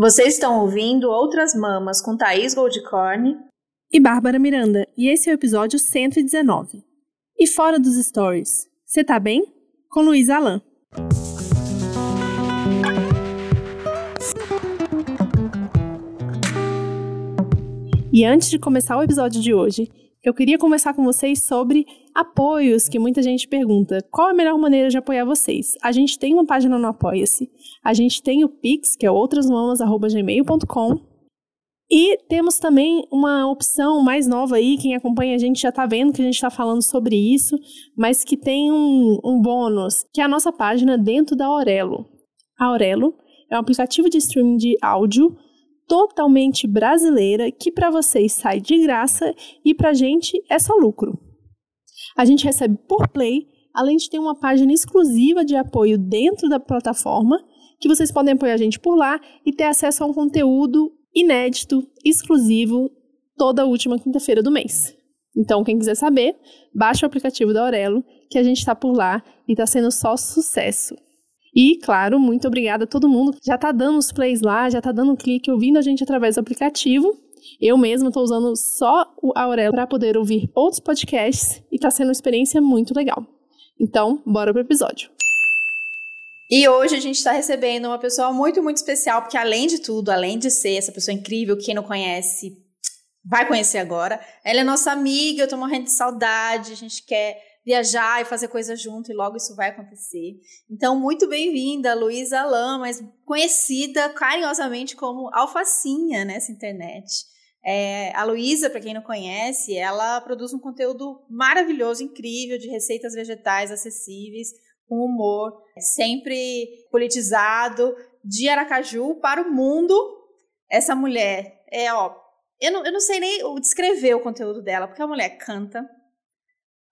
Vocês estão ouvindo Outras Mamas com Thaís Goldcorn e Bárbara Miranda, e esse é o episódio 119. E fora dos stories, você tá bem? Com Luiz Alan. E antes de começar o episódio de hoje, eu queria conversar com vocês sobre apoios, que muita gente pergunta. Qual a melhor maneira de apoiar vocês? A gente tem uma página no Apoia-se, a gente tem o Pix, que é outrasmamas.gmail.com, e temos também uma opção mais nova aí, quem acompanha a gente já está vendo que a gente está falando sobre isso, mas que tem um, um bônus, que é a nossa página dentro da Aurelo. A Aurelo é um aplicativo de streaming de áudio totalmente brasileira que para vocês sai de graça e para a gente é só lucro. A gente recebe por play, além de ter uma página exclusiva de apoio dentro da plataforma, que vocês podem apoiar a gente por lá e ter acesso a um conteúdo inédito, exclusivo, toda última quinta-feira do mês. Então, quem quiser saber, baixa o aplicativo da Aurelo, que a gente está por lá e está sendo só sucesso. E, claro, muito obrigada a todo mundo que já está dando os plays lá, já está dando um clique, ouvindo a gente através do aplicativo. Eu mesma estou usando só o Aurelo para poder ouvir outros podcasts e está sendo uma experiência muito legal. Então, bora pro episódio. E hoje a gente está recebendo uma pessoa muito, muito especial, porque além de tudo, além de ser essa pessoa incrível, quem não conhece, vai conhecer agora. Ela é nossa amiga, eu tô morrendo de saudade, a gente quer viajar e fazer coisas junto, e logo isso vai acontecer. Então, muito bem-vinda, Luísa Alain, mas conhecida carinhosamente como Alfacinha nessa internet. É, a Luísa, para quem não conhece, ela produz um conteúdo maravilhoso, incrível, de receitas vegetais acessíveis, com humor, sempre politizado, de Aracaju para o mundo. Essa mulher é, ó, eu não, eu não sei nem descrever o conteúdo dela, porque a mulher canta,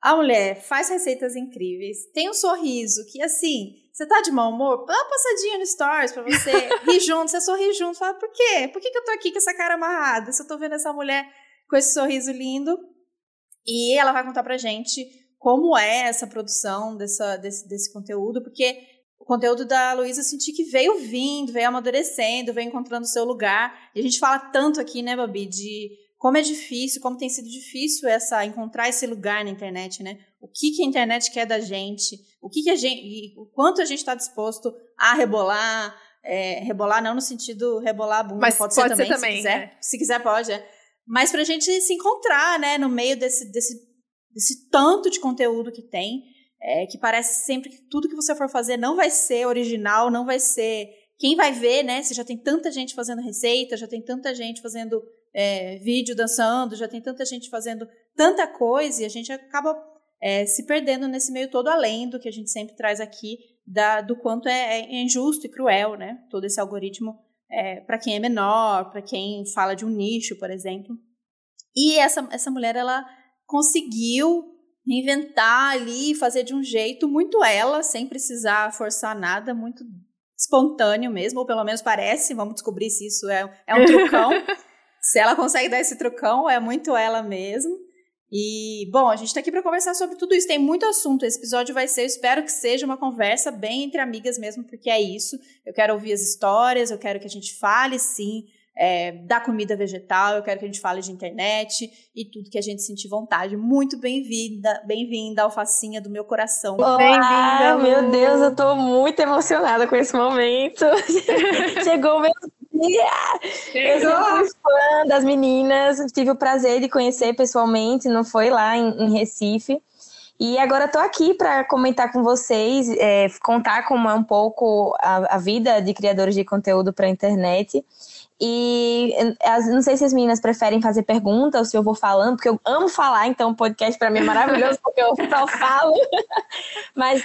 a mulher faz receitas incríveis, tem um sorriso que, assim, você tá de mau humor, dá uma passadinha no stories pra você rir junto, você sorrir junto, fala, por quê? Por que, que eu tô aqui com essa cara amarrada? Se eu tô vendo essa mulher com esse sorriso lindo. E ela vai contar pra gente como é essa produção dessa, desse, desse conteúdo, porque o conteúdo da Luísa eu senti que veio vindo, veio amadurecendo, veio encontrando seu lugar. E a gente fala tanto aqui, né, Babi, de como é difícil, como tem sido difícil essa encontrar esse lugar na internet, né? O que, que a internet quer da gente, o que, que a gente, o quanto a gente está disposto a rebolar, é, rebolar não no sentido rebolar a bunda, Mas pode, pode ser, também, ser também, se quiser, é. se quiser pode, é. Mas para a gente se encontrar, né, no meio desse, desse, desse tanto de conteúdo que tem, é, que parece sempre que tudo que você for fazer não vai ser original, não vai ser quem vai ver, né? Se já tem tanta gente fazendo receita, já tem tanta gente fazendo é, vídeo dançando, já tem tanta gente fazendo tanta coisa e a gente acaba é, se perdendo nesse meio todo, além do que a gente sempre traz aqui, da, do quanto é, é injusto e cruel, né? Todo esse algoritmo é, para quem é menor, para quem fala de um nicho, por exemplo. E essa, essa mulher, ela conseguiu reinventar ali, fazer de um jeito muito ela, sem precisar forçar nada, muito espontâneo mesmo, ou pelo menos parece, vamos descobrir se isso é, é um trucão. Se ela consegue dar esse trucão, é muito ela mesmo. E, bom, a gente está aqui para conversar sobre tudo isso. Tem muito assunto. Esse episódio vai ser, eu espero que seja uma conversa bem entre amigas mesmo, porque é isso. Eu quero ouvir as histórias, eu quero que a gente fale, sim, é, da comida vegetal, eu quero que a gente fale de internet e tudo que a gente sentir vontade. Muito bem-vinda, bem-vinda, alfacinha do meu coração. Olá, meu Deus, eu tô muito emocionada com esse momento. Chegou o meu eu sou fã das meninas, tive o prazer de conhecer pessoalmente, não foi lá em, em Recife. E agora estou aqui para comentar com vocês, é, contar como é um pouco a, a vida de criadores de conteúdo para a internet. E as, não sei se as meninas preferem fazer perguntas ou se eu vou falando, porque eu amo falar, então o podcast para mim é maravilhoso, porque eu só falo. Mas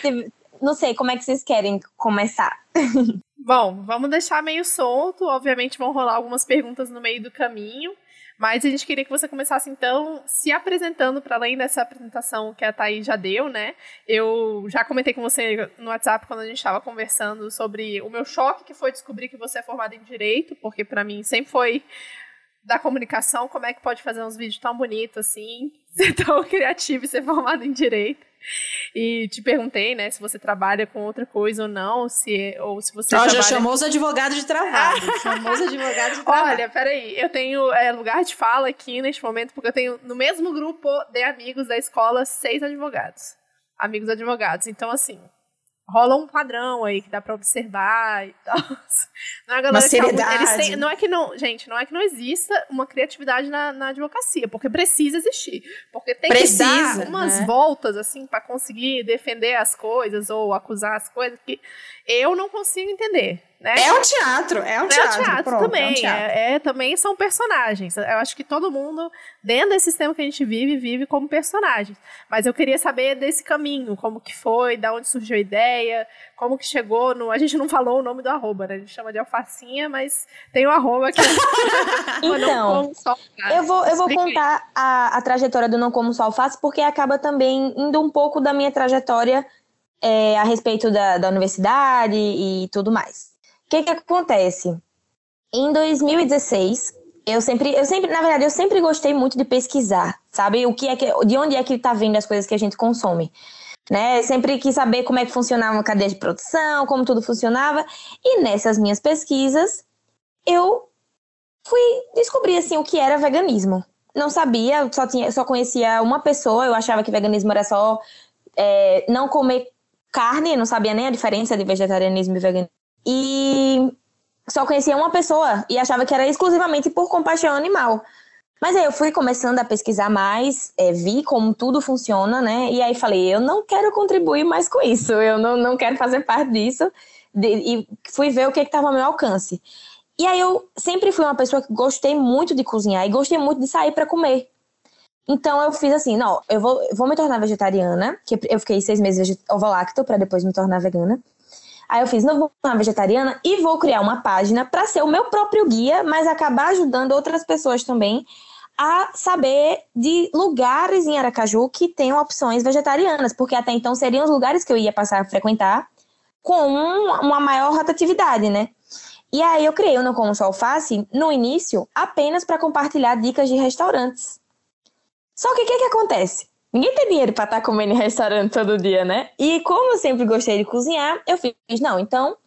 não sei, como é que vocês querem começar? Bom, vamos deixar meio solto. Obviamente vão rolar algumas perguntas no meio do caminho. Mas a gente queria que você começasse, então, se apresentando, para além dessa apresentação que a Thaís já deu, né? Eu já comentei com você no WhatsApp quando a gente estava conversando sobre o meu choque, que foi descobrir que você é formada em Direito, porque para mim sempre foi da comunicação, como é que pode fazer uns vídeos tão bonitos assim, ser tão criativo e ser formado em Direito. e te perguntei, né, se você trabalha com outra coisa ou não, se ou se você Ó, trabalha... já chamou os advogados de travado. chamou os advogados de travado. Olha, peraí, eu tenho é, lugar de fala aqui neste momento, porque eu tenho no mesmo grupo de amigos da escola seis advogados. Amigos advogados. Então, assim, rola um padrão aí que dá para observar e tal. Não é uma seriedade. Eles têm, não é que não, gente, não é que não exista uma criatividade na, na advocacia, porque precisa existir, porque tem precisa, que dar umas né? voltas assim para conseguir defender as coisas ou acusar as coisas que eu não consigo entender. Né? É um teatro, é um teatro. É um teatro pronto, também. É, um teatro. É, é, também são personagens. Eu acho que todo mundo, dentro desse sistema que a gente vive, vive como personagens. Mas eu queria saber desse caminho, como que foi, da onde surgiu a ideia, como que chegou no. A gente não falou o nome do arroba, né? A gente chama de alfacinha, mas tem o arroba que. então, eu vou, eu vou contar a, a trajetória do Não Como Só Alface, porque acaba também indo um pouco da minha trajetória é, a respeito da, da universidade e tudo mais que que acontece? Em 2016, eu sempre, eu sempre, na verdade, eu sempre gostei muito de pesquisar, sabe? O que é que, de onde é que está vindo as coisas que a gente consome. Né? Sempre quis saber como é que funcionava uma cadeia de produção, como tudo funcionava. E nessas minhas pesquisas, eu fui descobrir assim o que era veganismo. Não sabia, só tinha, só conhecia uma pessoa. Eu achava que veganismo era só é, não comer carne. Não sabia nem a diferença de vegetarianismo e veganismo. E só conhecia uma pessoa e achava que era exclusivamente por compaixão animal. Mas aí eu fui começando a pesquisar mais, é, vi como tudo funciona, né? E aí falei, eu não quero contribuir mais com isso, eu não, não quero fazer parte disso. De, e fui ver o que estava ao meu alcance. E aí eu sempre fui uma pessoa que gostei muito de cozinhar e gostei muito de sair para comer. Então eu fiz assim, não, eu vou, vou me tornar vegetariana, que eu fiquei seis meses ovo-lacto para depois me tornar vegana. Aí eu fiz, não vou uma vegetariana e vou criar uma página para ser o meu próprio guia, mas acabar ajudando outras pessoas também a saber de lugares em Aracaju que tenham opções vegetarianas, porque até então seriam os lugares que eu ia passar a frequentar com uma maior rotatividade, né? E aí eu criei o Não Como Só Alface, no início, apenas para compartilhar dicas de restaurantes. Só que o que, que acontece? Ninguém tem dinheiro para estar tá comendo em restaurante todo dia, né? E como eu sempre gostei de cozinhar, eu fiz, não, então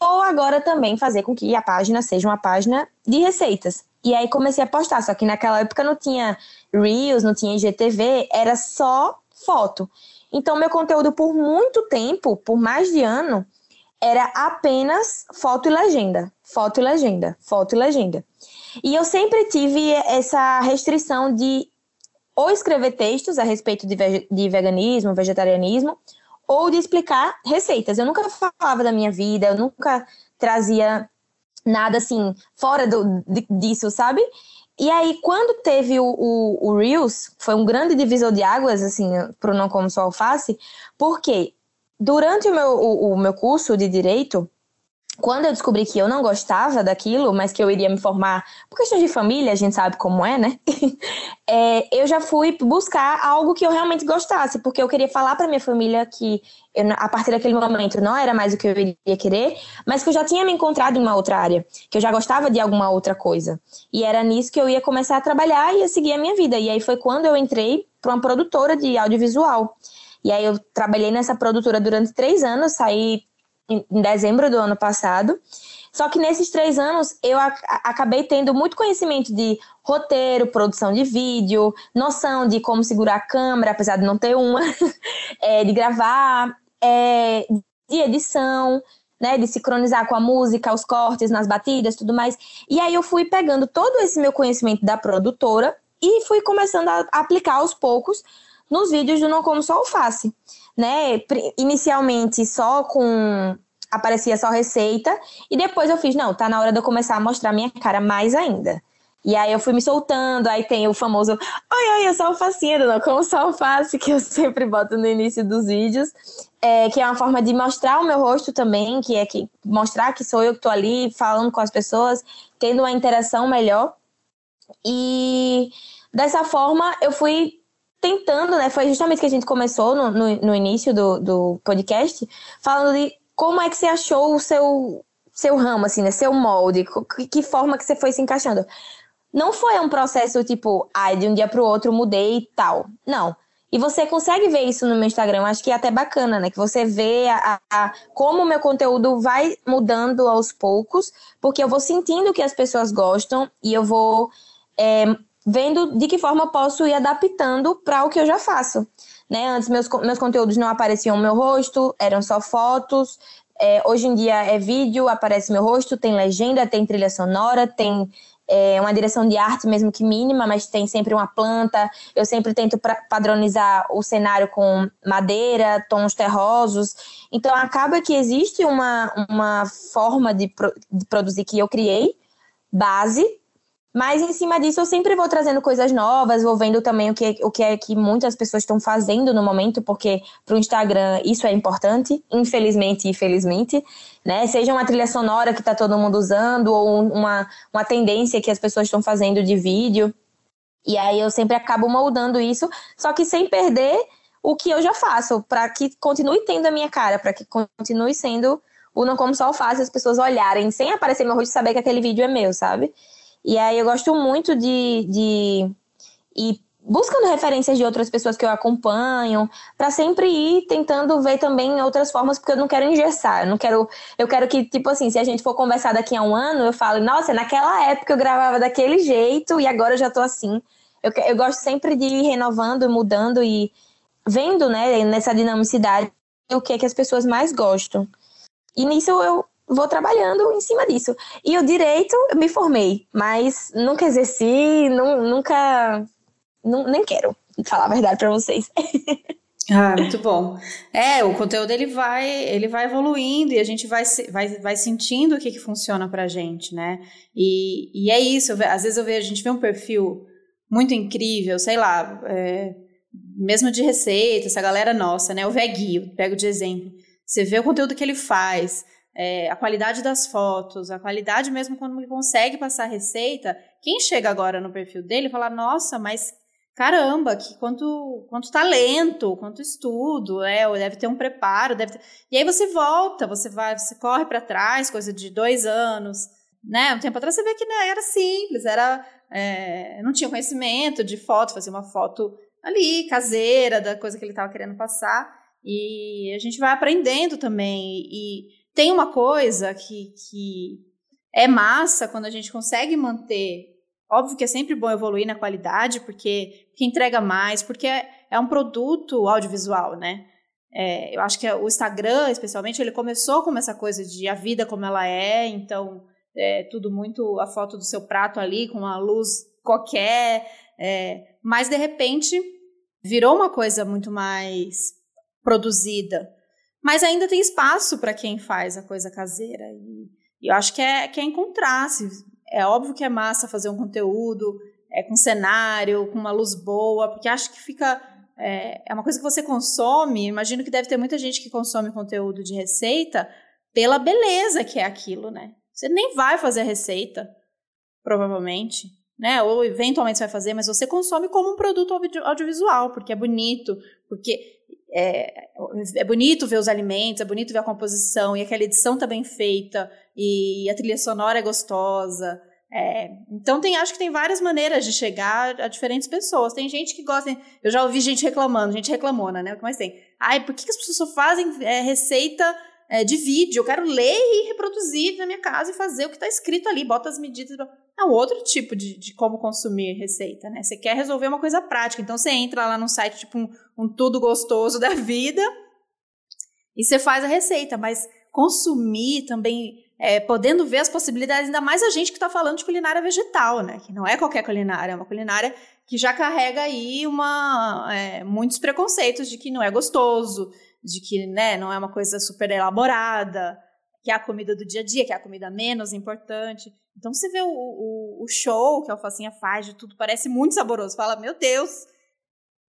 vou agora também fazer com que a página seja uma página de receitas. E aí comecei a postar, só que naquela época não tinha Reels, não tinha IGTV, era só foto. Então meu conteúdo por muito tempo, por mais de ano, era apenas foto e legenda, foto e legenda, foto e legenda. E eu sempre tive essa restrição de ou escrever textos a respeito de, ve de veganismo, vegetarianismo, ou de explicar receitas. Eu nunca falava da minha vida, eu nunca trazia nada assim fora do, disso, sabe? E aí, quando teve o, o, o, Reels, foi um grande divisor de águas, assim, pro Não Como Só Alface, porque durante o meu, o, o meu curso de Direito, quando eu descobri que eu não gostava daquilo, mas que eu iria me formar por questões de família, a gente sabe como é, né? é, eu já fui buscar algo que eu realmente gostasse, porque eu queria falar para minha família que eu, a partir daquele momento não era mais o que eu iria querer, mas que eu já tinha me encontrado em uma outra área, que eu já gostava de alguma outra coisa. E era nisso que eu ia começar a trabalhar e ia seguir a minha vida. E aí foi quando eu entrei para uma produtora de audiovisual. E aí eu trabalhei nessa produtora durante três anos, saí em dezembro do ano passado. Só que nesses três anos eu acabei tendo muito conhecimento de roteiro, produção de vídeo, noção de como segurar a câmera, apesar de não ter uma, é, de gravar, é, de edição, né, de sincronizar com a música, os cortes nas batidas, tudo mais. E aí eu fui pegando todo esse meu conhecimento da produtora e fui começando a aplicar aos poucos nos vídeos do Não Como Só Alface né? Inicialmente só com aparecia só receita e depois eu fiz, não, tá na hora de eu começar a mostrar minha cara mais ainda. E aí eu fui me soltando, aí tem o famoso Oi, oi, eu sou alfacinha, não como só que eu sempre boto no início dos vídeos, é, que é uma forma de mostrar o meu rosto também, que é que mostrar que sou eu que tô ali falando com as pessoas, tendo uma interação melhor. E dessa forma eu fui tentando, né? Foi justamente que a gente começou no, no, no início do, do podcast, falando de como é que você achou o seu, seu ramo, assim, né? Seu molde, que, que forma que você foi se encaixando. Não foi um processo tipo, ai, de um dia para o outro mudei e tal. Não. E você consegue ver isso no meu Instagram. Acho que é até bacana, né? Que você vê a, a, como o meu conteúdo vai mudando aos poucos, porque eu vou sentindo que as pessoas gostam e eu vou é, vendo de que forma eu posso ir adaptando para o que eu já faço. Né? Antes meus, meus conteúdos não apareciam meu rosto, eram só fotos. É, hoje em dia é vídeo, aparece meu rosto, tem legenda, tem trilha sonora, tem é, uma direção de arte, mesmo que mínima, mas tem sempre uma planta. Eu sempre tento padronizar o cenário com madeira, tons terrosos. Então, acaba que existe uma, uma forma de, pro, de produzir que eu criei, base, mas em cima disso eu sempre vou trazendo coisas novas, vou vendo também o que, o que é que muitas pessoas estão fazendo no momento, porque para o Instagram isso é importante, infelizmente e felizmente, né? Seja uma trilha sonora que está todo mundo usando, ou uma, uma tendência que as pessoas estão fazendo de vídeo. E aí eu sempre acabo moldando isso, só que sem perder o que eu já faço, para que continue tendo a minha cara, para que continue sendo o Não Como Só Alface, as pessoas olharem sem aparecer meu rosto e saber que aquele vídeo é meu, sabe? E aí eu gosto muito de, de ir buscando referências de outras pessoas que eu acompanho, para sempre ir tentando ver também outras formas, porque eu não quero engessar, eu não quero, eu quero que, tipo assim, se a gente for conversar daqui a um ano, eu falo, nossa, naquela época eu gravava daquele jeito e agora eu já tô assim. Eu, eu gosto sempre de ir renovando, mudando e vendo, né, nessa dinamicidade, o que é que as pessoas mais gostam. E nisso eu vou trabalhando em cima disso. E o direito, eu me formei, mas nunca exerci, nunca. nem quero falar a verdade para vocês. Ah, muito bom. É, o conteúdo ele vai, ele vai evoluindo e a gente vai, vai, vai sentindo o que, que funciona pra gente, né? E, e é isso, às vezes eu vejo, a gente vê um perfil muito incrível, sei lá, é, mesmo de receita, essa galera nossa, né? O Veguio, pego de exemplo. Você vê o conteúdo que ele faz, é, a qualidade das fotos, a qualidade mesmo quando ele consegue passar a receita, quem chega agora no perfil dele fala, nossa, mas caramba, que quanto, quanto talento, quanto estudo, é, deve ter um preparo, deve ter... E aí você volta, você vai, você corre para trás, coisa de dois anos, né? Um tempo atrás você vê que né, era simples, era é, não tinha conhecimento de foto, fazer uma foto ali caseira da coisa que ele estava querendo passar. E a gente vai aprendendo também e tem uma coisa que, que é massa quando a gente consegue manter. Óbvio que é sempre bom evoluir na qualidade, porque, porque entrega mais, porque é, é um produto audiovisual, né? É, eu acho que o Instagram, especialmente, ele começou com essa coisa de a vida como ela é, então é tudo muito a foto do seu prato ali, com uma luz qualquer, é, mas de repente virou uma coisa muito mais produzida. Mas ainda tem espaço para quem faz a coisa caseira. E, e eu acho que é, que é encontrar. É óbvio que é massa fazer um conteúdo é, com cenário, com uma luz boa, porque acho que fica. É, é uma coisa que você consome. Imagino que deve ter muita gente que consome conteúdo de receita pela beleza que é aquilo, né? Você nem vai fazer a receita, provavelmente, né? Ou eventualmente você vai fazer, mas você consome como um produto audiovisual, porque é bonito, porque é, é bonito ver os alimentos, é bonito ver a composição, e aquela edição tá bem feita, e a trilha sonora é gostosa. É, então tem, acho que tem várias maneiras de chegar a diferentes pessoas. Tem gente que gosta, eu já ouvi gente reclamando, gente reclamona, né? O que mais tem? Ai, por que, que as pessoas só fazem é, receita é, de vídeo? Eu quero ler e reproduzir na minha casa e fazer o que está escrito ali, bota as medidas. É um outro tipo de, de como consumir receita, né? Você quer resolver uma coisa prática. Então você entra lá num site tipo um, um tudo gostoso da vida e você faz a receita. Mas consumir também, é, podendo ver as possibilidades, ainda mais a gente que está falando de culinária vegetal, né? Que não é qualquer culinária, é uma culinária que já carrega aí uma, é, muitos preconceitos de que não é gostoso, de que né, não é uma coisa super elaborada que é a comida do dia a dia, que é a comida menos importante. Então você vê o, o, o show que a alfacinha faz de tudo, parece muito saboroso. Fala, meu Deus!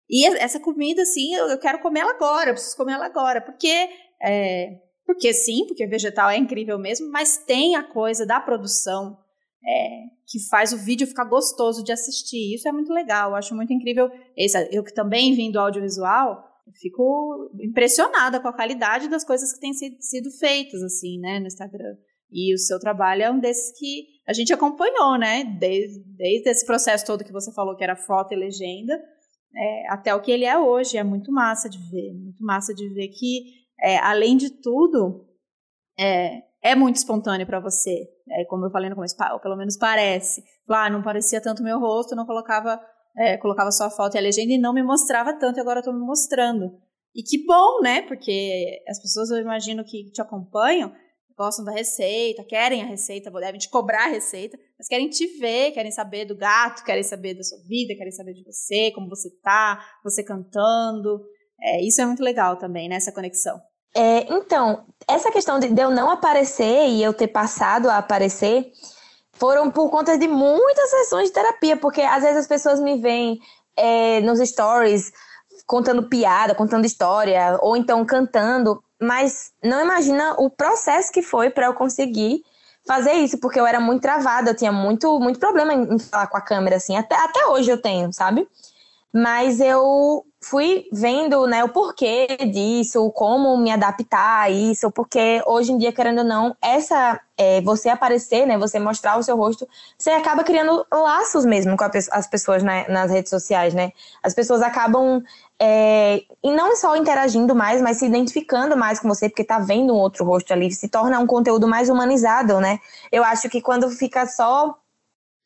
E essa comida, assim, eu, eu quero comer ela agora, eu preciso comer ela agora. Porque, é, porque sim, porque vegetal é incrível mesmo, mas tem a coisa da produção é, que faz o vídeo ficar gostoso de assistir. Isso é muito legal, eu acho muito incrível. Esse, eu que também vim do audiovisual, fico impressionada com a qualidade das coisas que têm sido, feitas, assim, né, no Instagram. E o seu trabalho é um desses que a gente acompanhou, né, desde, desde esse processo todo que você falou, que era foto e legenda, é, até o que ele é hoje. É muito massa de ver, muito massa de ver que, é, além de tudo, é, é muito espontâneo para você. É, como eu falei no começo, pelo menos parece. Ah, não parecia tanto meu rosto, não colocava, é, colocava só a foto e a legenda e não me mostrava tanto, e agora eu tô me mostrando. E que bom, né? Porque as pessoas, eu imagino, que te acompanham, gostam da receita, querem a receita, devem te cobrar a receita, mas querem te ver, querem saber do gato, querem saber da sua vida, querem saber de você, como você tá, você cantando. É, isso é muito legal também, né? Essa conexão. É, então, essa questão de eu não aparecer e eu ter passado a aparecer foram por conta de muitas sessões de terapia, porque às vezes as pessoas me veem é, nos stories contando piada, contando história, ou então cantando, mas não imagina o processo que foi para eu conseguir fazer isso, porque eu era muito travada, eu tinha muito, muito problema em falar com a câmera, assim, até, até hoje eu tenho, sabe? Mas eu fui vendo né, o porquê disso, como me adaptar a isso, porque hoje em dia, querendo ou não, essa é, você aparecer, né, você mostrar o seu rosto, você acaba criando laços mesmo com as pessoas né, nas redes sociais, né? As pessoas acabam é, e não só interagindo mais, mas se identificando mais com você, porque tá vendo um outro rosto ali, se torna um conteúdo mais humanizado, né? Eu acho que quando fica só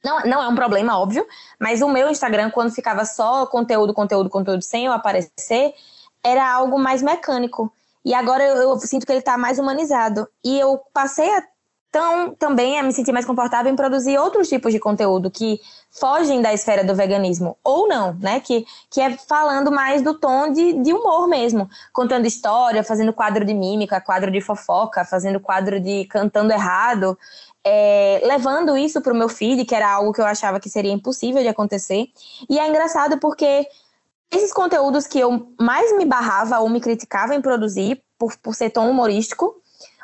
não, não é um problema, óbvio, mas o meu Instagram, quando ficava só conteúdo, conteúdo, conteúdo sem eu aparecer, era algo mais mecânico. E agora eu, eu sinto que ele está mais humanizado. E eu passei a então, também a me sentir mais confortável em produzir outros tipos de conteúdo que fogem da esfera do veganismo, ou não, né? Que, que é falando mais do tom de, de humor mesmo, contando história, fazendo quadro de mímica, quadro de fofoca, fazendo quadro de cantando errado, é, levando isso para o meu feed, que era algo que eu achava que seria impossível de acontecer. E é engraçado porque esses conteúdos que eu mais me barrava ou me criticava em produzir, por, por ser tão humorístico,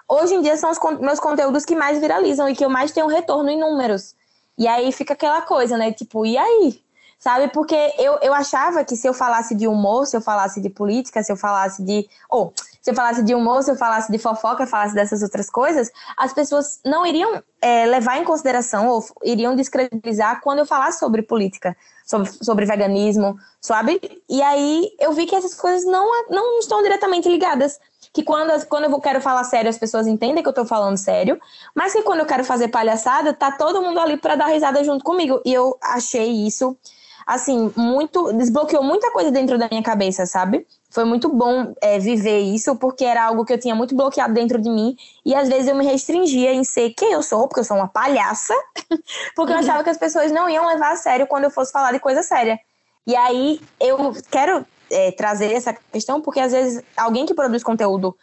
hoje em dia são os meus conteúdos que mais viralizam e que eu mais tenho retorno em números. E aí fica aquela coisa, né? Tipo, e aí? Sabe? Porque eu, eu achava que se eu falasse de humor, se eu falasse de política, se eu falasse de. Ou, se eu falasse de humor, se eu falasse de fofoca, falasse dessas outras coisas, as pessoas não iriam é, levar em consideração ou iriam descredibilizar quando eu falasse sobre política, sobre, sobre veganismo, sabe? E aí eu vi que essas coisas não, não estão diretamente ligadas que quando, quando eu quero falar sério, as pessoas entendem que eu tô falando sério, mas que quando eu quero fazer palhaçada, tá todo mundo ali para dar risada junto comigo. E eu achei isso, assim, muito. desbloqueou muita coisa dentro da minha cabeça, sabe? Foi muito bom é, viver isso, porque era algo que eu tinha muito bloqueado dentro de mim, e às vezes eu me restringia em ser quem eu sou, porque eu sou uma palhaça, porque eu achava que as pessoas não iam levar a sério quando eu fosse falar de coisa séria. E aí eu quero é, trazer essa questão, porque às vezes alguém que produz conteúdo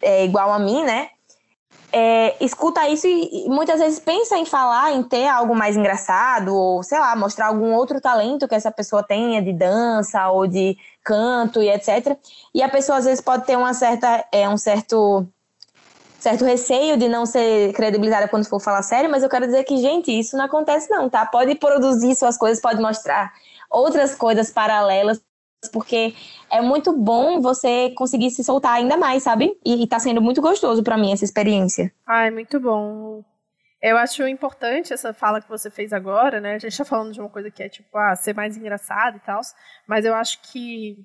é, igual a mim, né? É, escuta isso e, e, muitas vezes pensa em falar, em ter algo mais engraçado, ou sei lá, mostrar algum outro talento que essa pessoa tenha de dança ou de canto e etc. E a pessoa às vezes pode ter uma certa, é, um certo, certo receio de não ser credibilizada quando for falar sério, mas eu quero dizer que, gente, isso não acontece não, tá? Pode produzir suas coisas, pode mostrar outras coisas paralelas porque é muito bom você conseguir se soltar ainda mais, sabe? E, e tá sendo muito gostoso para mim essa experiência. Ai, muito bom. Eu acho importante essa fala que você fez agora, né? A gente tá falando de uma coisa que é tipo, ah, ser mais engraçado e tal, mas eu acho que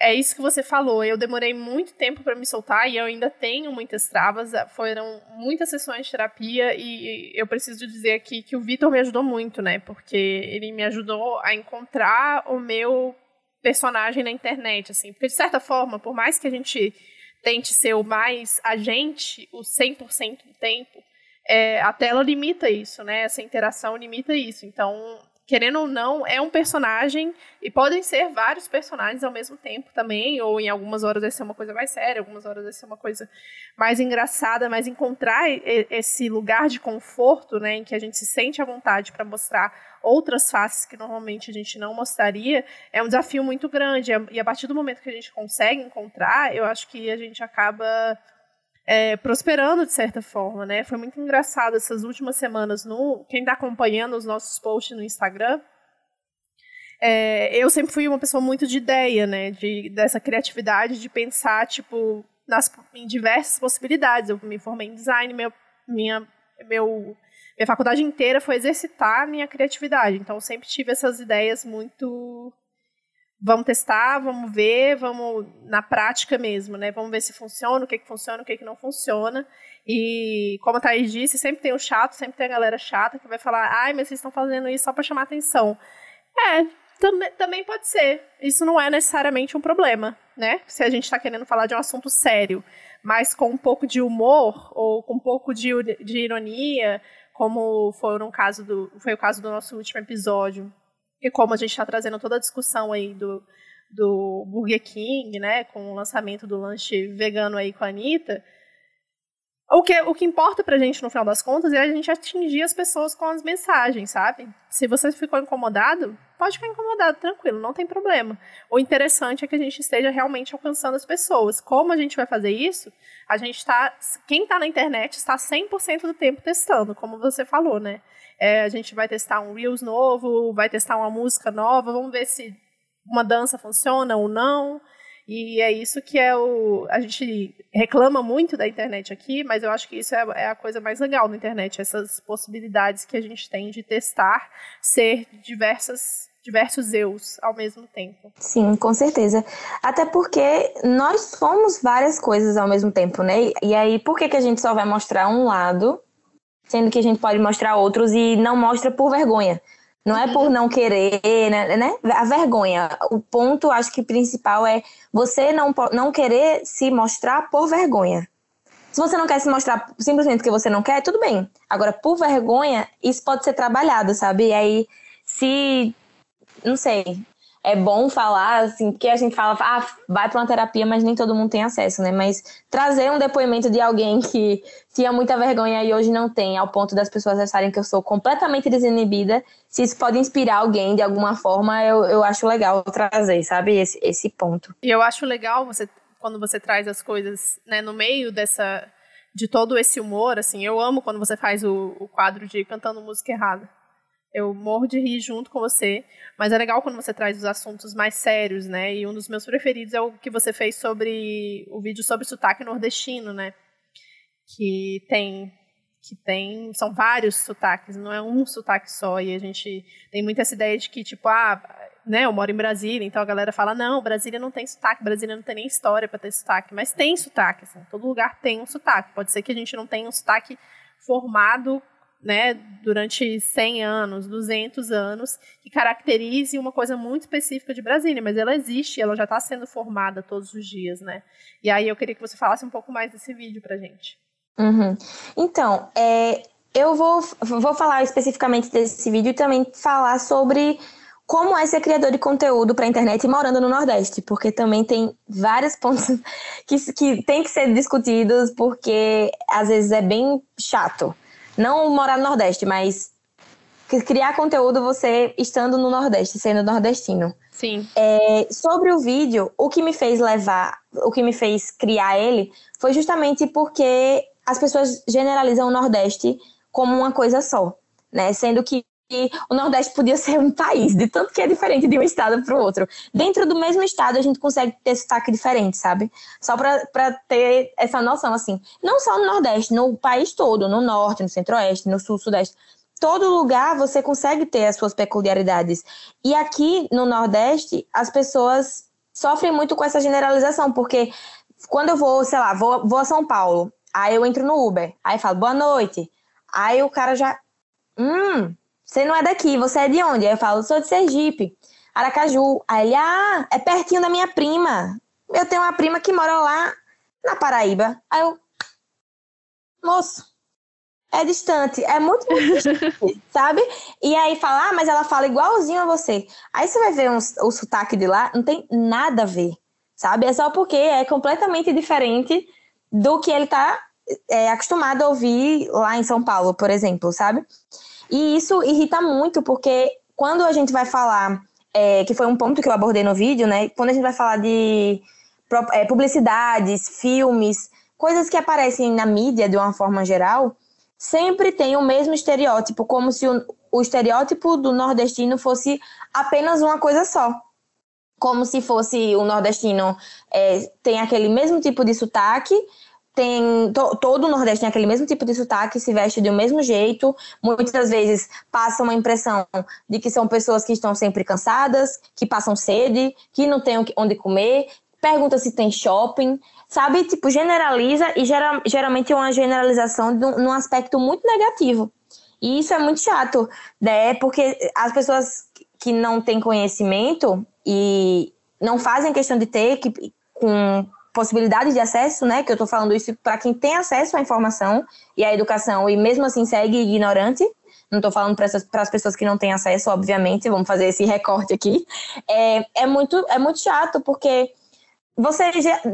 é isso que você falou. Eu demorei muito tempo para me soltar e eu ainda tenho muitas travas. Foram muitas sessões de terapia e eu preciso dizer aqui que o Vitor me ajudou muito, né? Porque ele me ajudou a encontrar o meu personagem na internet, assim. Porque, de certa forma, por mais que a gente tente ser o mais agente, o 100% do tempo, é, a tela limita isso, né? Essa interação limita isso. Então, querendo ou não, é um personagem, e podem ser vários personagens ao mesmo tempo também, ou em algumas horas vai ser uma coisa mais séria, algumas horas vai ser uma coisa mais engraçada, mas encontrar esse lugar de conforto, né, em que a gente se sente à vontade para mostrar outras faces que normalmente a gente não mostraria, é um desafio muito grande, e a partir do momento que a gente consegue encontrar, eu acho que a gente acaba é, prosperando de certa forma, né? Foi muito engraçado essas últimas semanas no quem está acompanhando os nossos posts no Instagram. É, eu sempre fui uma pessoa muito de ideia, né? De, dessa criatividade de pensar tipo nas, em diversas possibilidades. Eu me formei em design, meu, minha, meu, minha faculdade inteira foi exercitar a minha criatividade. Então eu sempre tive essas ideias muito vamos testar, vamos ver, vamos na prática mesmo, né? Vamos ver se funciona, o que, que funciona, o que, que não funciona. E como a Thaís disse, sempre tem o chato, sempre tem a galera chata que vai falar, ai, mas vocês estão fazendo isso só para chamar atenção. É, também, também pode ser. Isso não é necessariamente um problema, né? Se a gente está querendo falar de um assunto sério, mas com um pouco de humor ou com um pouco de, de ironia, como foi, no caso do, foi o caso do nosso último episódio, e como a gente está trazendo toda a discussão aí do, do Burger King, né, com o lançamento do lanche vegano aí com a Anitta, o que, o que importa pra gente, no final das contas, é a gente atingir as pessoas com as mensagens, sabe? Se você ficou incomodado, pode ficar incomodado, tranquilo, não tem problema. O interessante é que a gente esteja realmente alcançando as pessoas. Como a gente vai fazer isso? A gente está. Quem está na internet está 100% do tempo testando, como você falou, né? É, a gente vai testar um Reels novo, vai testar uma música nova, vamos ver se uma dança funciona ou não. E é isso que é o. A gente reclama muito da internet aqui, mas eu acho que isso é, é a coisa mais legal da internet, essas possibilidades que a gente tem de testar, ser diversas diversos eus ao mesmo tempo. Sim, com certeza. Até porque nós somos várias coisas ao mesmo tempo, né? E aí, por que, que a gente só vai mostrar um lado, sendo que a gente pode mostrar outros e não mostra por vergonha? Não é por não querer, né, né? A vergonha. O ponto, acho que principal é você não, não querer se mostrar por vergonha. Se você não quer se mostrar simplesmente porque você não quer, tudo bem. Agora, por vergonha, isso pode ser trabalhado, sabe? E aí, se. Não sei é bom falar, assim, porque a gente fala, ah, vai para uma terapia, mas nem todo mundo tem acesso, né? Mas trazer um depoimento de alguém que tinha muita vergonha e hoje não tem, ao ponto das pessoas acharem que eu sou completamente desinibida, se isso pode inspirar alguém de alguma forma, eu, eu acho legal trazer, sabe? Esse, esse ponto. E eu acho legal você, quando você traz as coisas, né, no meio dessa. De todo esse humor, assim, eu amo quando você faz o, o quadro de cantando música errada eu morro de rir junto com você, mas é legal quando você traz os assuntos mais sérios, né? E um dos meus preferidos é o que você fez sobre o vídeo sobre sotaque nordestino, né? Que tem que tem são vários sotaques, não é um sotaque só. E a gente tem muita essa ideia de que tipo, ah, né, eu moro em Brasília, então a galera fala: "Não, Brasília não tem sotaque, Brasília não tem nem história para ter sotaque", mas tem sotaque, assim, todo lugar tem um sotaque. Pode ser que a gente não tenha um sotaque formado né, durante 100 anos, 200 anos, que caracterize uma coisa muito específica de Brasília, mas ela existe, ela já está sendo formada todos os dias, né? E aí eu queria que você falasse um pouco mais desse vídeo para gente. Uhum. Então, é, eu vou, vou falar especificamente desse vídeo e também falar sobre como é ser criador de conteúdo para a internet morando no Nordeste, porque também tem vários pontos que, que tem que ser discutidos, porque às vezes é bem chato não morar no Nordeste, mas criar conteúdo você estando no Nordeste, sendo nordestino. Sim. É, sobre o vídeo, o que me fez levar, o que me fez criar ele, foi justamente porque as pessoas generalizam o Nordeste como uma coisa só, né? Sendo que o Nordeste podia ser um país, de tanto que é diferente de um estado para o outro. Dentro do mesmo estado, a gente consegue ter sotaque diferente, sabe? Só para ter essa noção, assim. Não só no Nordeste, no país todo, no Norte, no Centro-Oeste, no Sul, Sudeste. Todo lugar você consegue ter as suas peculiaridades. E aqui no Nordeste, as pessoas sofrem muito com essa generalização, porque quando eu vou, sei lá, vou, vou a São Paulo, aí eu entro no Uber, aí falo boa noite. Aí o cara já. Hum, você não é daqui, você é de onde? Aí eu falo, sou de Sergipe, Aracaju. Aí ele, ah, é pertinho da minha prima. Eu tenho uma prima que mora lá na Paraíba. Aí eu, moço, é distante, é muito, muito distante, sabe? E aí fala, ah, mas ela fala igualzinho a você. Aí você vai ver um, o sotaque de lá, não tem nada a ver, sabe? É só porque é completamente diferente do que ele tá é, acostumado a ouvir lá em São Paulo, por exemplo, sabe? E isso irrita muito, porque quando a gente vai falar, é, que foi um ponto que eu abordei no vídeo, né? Quando a gente vai falar de é, publicidades, filmes, coisas que aparecem na mídia de uma forma geral, sempre tem o mesmo estereótipo, como se o, o estereótipo do nordestino fosse apenas uma coisa só. Como se fosse o nordestino é, tem aquele mesmo tipo de sotaque, tem to, todo o Nordeste tem aquele mesmo tipo de sotaque, se veste do mesmo jeito. Muitas vezes passa uma impressão de que são pessoas que estão sempre cansadas, que passam sede, que não têm onde comer. Pergunta se tem shopping, sabe? Tipo, generaliza e gera, geralmente é uma generalização de um, num aspecto muito negativo. E isso é muito chato, né? Porque as pessoas que não têm conhecimento e não fazem questão de ter, que, com possibilidade de acesso, né? Que eu estou falando isso para quem tem acesso à informação e à educação e mesmo assim segue ignorante. Não estou falando para as pessoas que não têm acesso, obviamente. Vamos fazer esse recorte aqui. É, é muito é muito chato porque você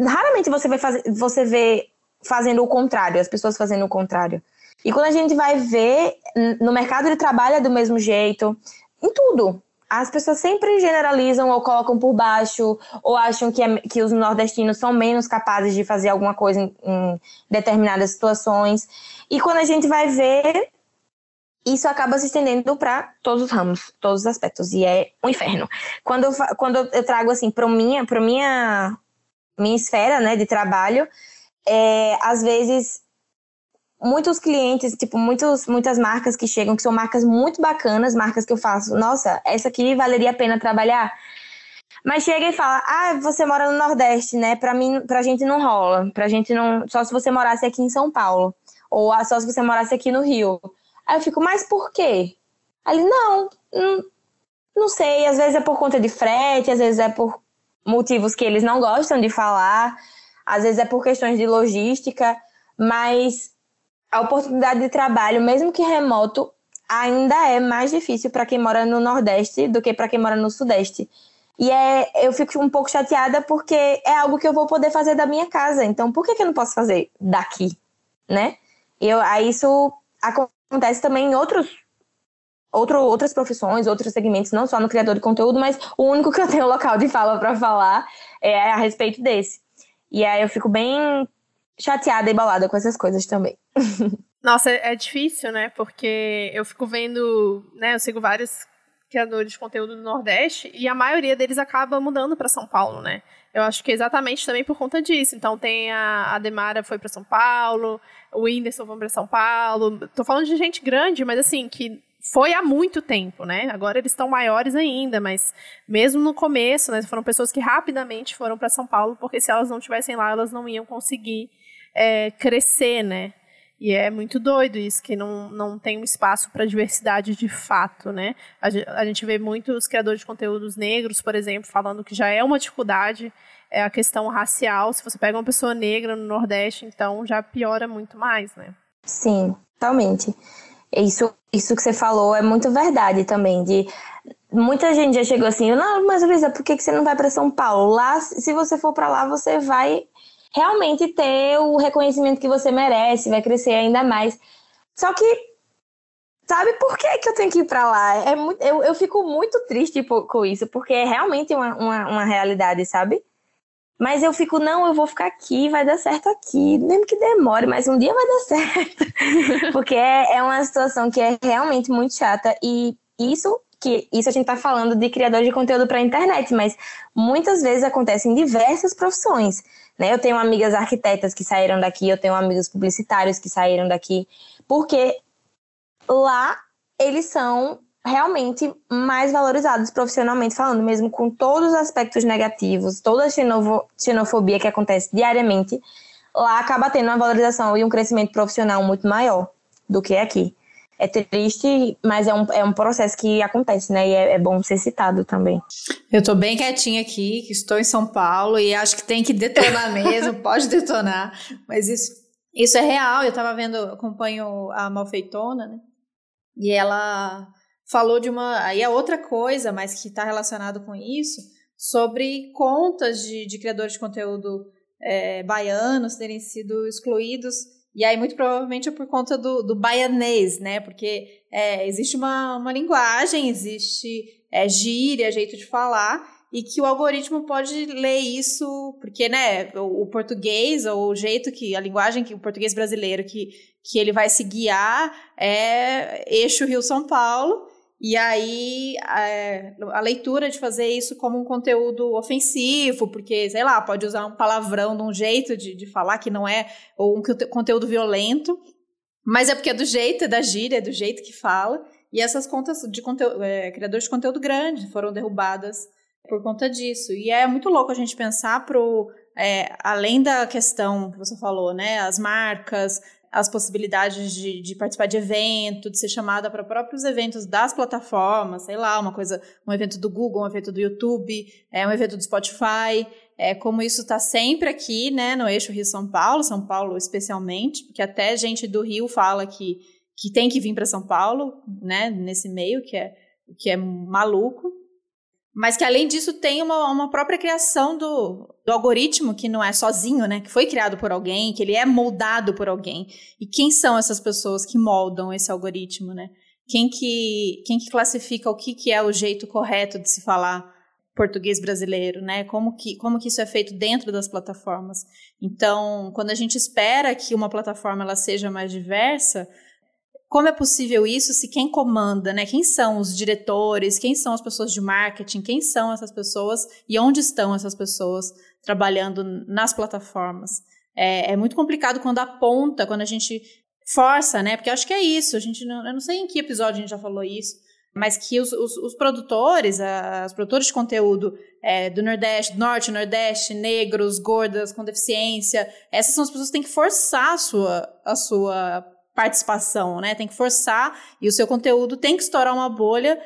raramente você vai fazer você vê fazendo o contrário, as pessoas fazendo o contrário. E quando a gente vai ver no mercado de trabalho é do mesmo jeito, em tudo as pessoas sempre generalizam ou colocam por baixo, ou acham que, é, que os nordestinos são menos capazes de fazer alguma coisa em, em determinadas situações. E quando a gente vai ver, isso acaba se estendendo para todos os ramos, todos os aspectos, e é um inferno. Quando eu, quando eu trago assim para minha, minha minha esfera, né, de trabalho, é, às vezes muitos clientes, tipo, muitos, muitas marcas que chegam, que são marcas muito bacanas, marcas que eu faço, nossa, essa aqui valeria a pena trabalhar. Mas chega e fala, ah, você mora no Nordeste, né? Pra mim, pra gente não rola. Pra gente não. Só se você morasse aqui em São Paulo. Ou só se você morasse aqui no Rio. Aí eu fico, mas por quê? Ali, não, não, não sei. Às vezes é por conta de frete, às vezes é por motivos que eles não gostam de falar, às vezes é por questões de logística, mas a oportunidade de trabalho, mesmo que remoto, ainda é mais difícil para quem mora no Nordeste do que para quem mora no Sudeste. E é, eu fico um pouco chateada porque é algo que eu vou poder fazer da minha casa. Então, por que, que eu não posso fazer daqui, né? Eu, aí isso acontece também em outros, outro, outras profissões, outros segmentos, não só no criador de conteúdo, mas o único que eu tenho local de fala para falar é a respeito desse. E aí eu fico bem chateada e balada com essas coisas também. Nossa, é, difícil, né? Porque eu fico vendo, né? Eu sigo vários criadores de conteúdo do Nordeste e a maioria deles acaba mudando para São Paulo, né? Eu acho que é exatamente também por conta disso. Então tem a, a Demara foi para São Paulo, o Whindersson foi para São Paulo. Tô falando de gente grande, mas assim que foi há muito tempo, né? Agora eles estão maiores ainda, mas mesmo no começo, né, foram pessoas que rapidamente foram para São Paulo, porque se elas não estivessem lá, elas não iam conseguir é, crescer, né? E é muito doido isso, que não, não tem um espaço para diversidade de fato, né? A, a, gente vê muitos criadores de conteúdos negros, por exemplo, falando que já é uma dificuldade é a questão racial. Se você pega uma pessoa negra no Nordeste, então já piora muito mais, né? Sim, totalmente. Isso, isso que você falou é muito verdade também, de muita gente já chegou assim, não, mas Luísa, por que, que você não vai para São Paulo? Lá, se você for para lá, você vai realmente ter o reconhecimento que você merece, vai crescer ainda mais. Só que, sabe por que, que eu tenho que ir para lá? É muito, eu, eu fico muito triste com isso, porque é realmente uma, uma, uma realidade, sabe? Mas eu fico, não, eu vou ficar aqui, vai dar certo aqui, mesmo que demore, mas um dia vai dar certo. Porque é, é uma situação que é realmente muito chata. E isso que isso a gente está falando de criador de conteúdo para a internet, mas muitas vezes acontece em diversas profissões. Né? Eu tenho amigas arquitetas que saíram daqui, eu tenho amigos publicitários que saíram daqui, porque lá eles são realmente mais valorizados profissionalmente falando, mesmo com todos os aspectos negativos, toda a xenofobia que acontece diariamente, lá acaba tendo uma valorização e um crescimento profissional muito maior do que aqui. É triste, mas é um, é um processo que acontece, né? E é, é bom ser citado também. Eu tô bem quietinha aqui, que estou em São Paulo e acho que tem que detonar mesmo, pode detonar, mas isso, isso é real. Eu tava vendo, acompanho a Malfeitona, né? E ela falou de uma. Aí é outra coisa, mas que está relacionado com isso, sobre contas de, de criadores de conteúdo é, baianos terem sido excluídos. E aí, muito provavelmente, é por conta do, do baianês, né? Porque é, existe uma, uma linguagem, existe é, gíria, jeito de falar, e que o algoritmo pode ler isso, porque, né, o, o, português, ou o jeito que, a linguagem que o português brasileiro que, que ele vai se guiar é eixo Rio-São Paulo, E aí, é, a leitura de fazer isso como um conteúdo ofensivo, porque, sei lá, pode usar um palavrão de um jeito de, de falar que não é, ou um conteúdo violento, mas é porque é do jeito, é da gíria, é do jeito que fala. E essas contas de conteúdo, é, criadores de conteúdo grande foram derrubadas por conta disso. E é muito louco a gente pensar pro, é, além da questão que você falou, né? As marcas, as possibilidades de, de, participar de evento, de ser chamada para próprios eventos das plataformas, sei lá, uma coisa, um evento do Google, um evento do YouTube, é, um evento do Spotify, é, como isso está sempre aqui, né, no eixo Rio-São Paulo, São Paulo especialmente, porque até gente do Rio fala que, que tem que vir para São Paulo, né, nesse meio, que é, que é maluco, mas que além disso tem uma, uma própria criação do, do algoritmo que não é sozinho, né? Que foi criado por alguém, que ele é moldado por alguém. E quem são essas pessoas que moldam esse algoritmo, né? Quem que, quem que classifica o que, que é o jeito correto de se falar português brasileiro, né? Como que, como que isso é feito dentro das plataformas. Então, quando a gente espera que uma plataforma ela seja mais diversa, como é possível isso se quem comanda, né? Quem são os diretores, quem são as pessoas de marketing, quem são essas pessoas e onde estão essas pessoas trabalhando nas plataformas? É, é muito complicado quando aponta, quando a gente força, né? Porque acho que é isso. A gente não, eu não sei em que episódio a gente já falou isso, mas que os, os, os produtores, os produtores de conteúdo é, do Nordeste, Norte, Nordeste, negros, gordas, com deficiência, essas são as pessoas que têm que forçar a sua, a sua participação, né? Tem que forçar e o seu conteúdo tem que estourar uma bolha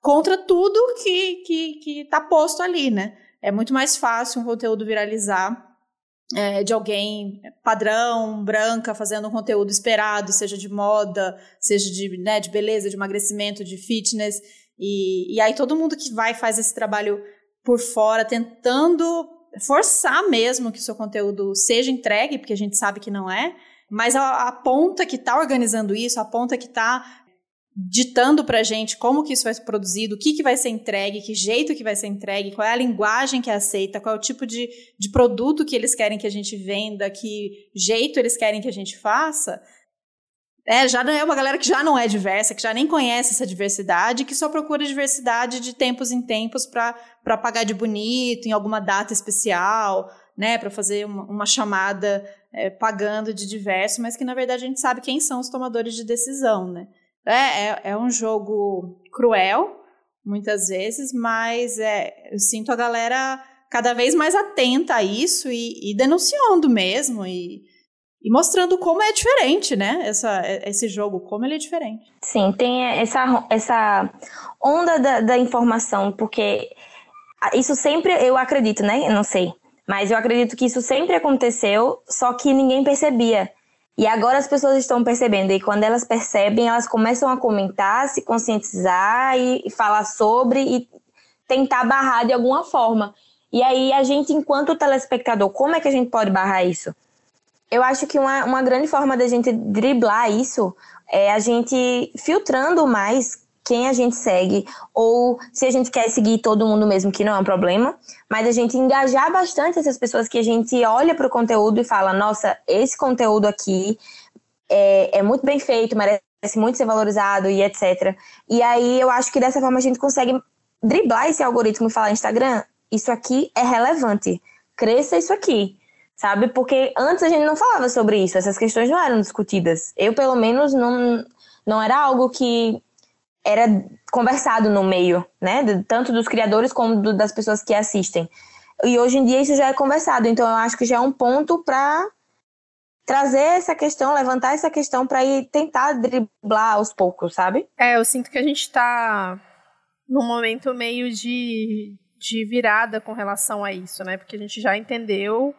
contra tudo que, que, que tá posto ali, né? É muito mais fácil um conteúdo viralizar é, de alguém padrão, branca, fazendo um conteúdo esperado, seja de moda, seja de, né, de beleza, de emagrecimento, de fitness. E, e aí todo mundo que vai faz esse trabalho por fora, tentando forçar mesmo que o seu conteúdo seja entregue, porque a gente sabe que não é, mas a, a ponta que está organizando isso, a ponta que está ditando para gente como que isso vai ser produzido, o que, que vai ser entregue, que jeito que vai ser entregue, qual é a linguagem que é aceita, qual é o tipo de, de produto que eles querem que a gente venda, que jeito eles querem que a gente faça, é, já é uma galera que já não é diversa, que já nem conhece essa diversidade, que só procura diversidade de tempos em tempos para pagar de bonito, em alguma data especial, né, para fazer uma, uma chamada é, pagando de diverso, mas que na verdade a gente sabe quem são os tomadores de decisão, né? É, é, é um jogo cruel, muitas vezes, mas é, eu sinto a galera cada vez mais atenta a isso e, e denunciando mesmo e, e, mostrando como é diferente, né? Essa, esse jogo, como ele é diferente. Sim, tem essa, essa onda da, da informação, porque isso sempre eu acredito, né? Eu não sei. Mas eu acredito que isso sempre aconteceu, só que ninguém percebia. E agora as pessoas estão percebendo, e quando elas percebem, elas começam a comentar, se conscientizar e, falar sobre e tentar barrar de alguma forma. E aí a gente, enquanto telespectador, como é que a gente pode barrar isso? Eu acho que uma, uma grande forma da gente driblar isso é a gente filtrando mais quem a gente segue, ou se a gente quer seguir todo mundo mesmo, que não é um problema, mas a gente engajar bastante essas pessoas que a gente olha para o conteúdo e fala: nossa, esse conteúdo aqui é, é muito bem feito, merece muito ser valorizado e etc. E aí eu acho que dessa forma a gente consegue driblar esse algoritmo e falar: Instagram, isso aqui é relevante, cresça isso aqui. Sabe? Porque antes a gente não falava sobre isso, essas questões não eram discutidas. Eu, pelo menos, não, não era algo que era conversado no meio, né? Tanto dos criadores como do, das pessoas que assistem. E hoje em dia isso já é conversado, então eu acho que já é um ponto para trazer essa questão, levantar essa questão para ir tentar driblar aos poucos, sabe? É, eu sinto que a gente está num momento meio de, de virada com relação a isso, né? Porque a gente já entendeu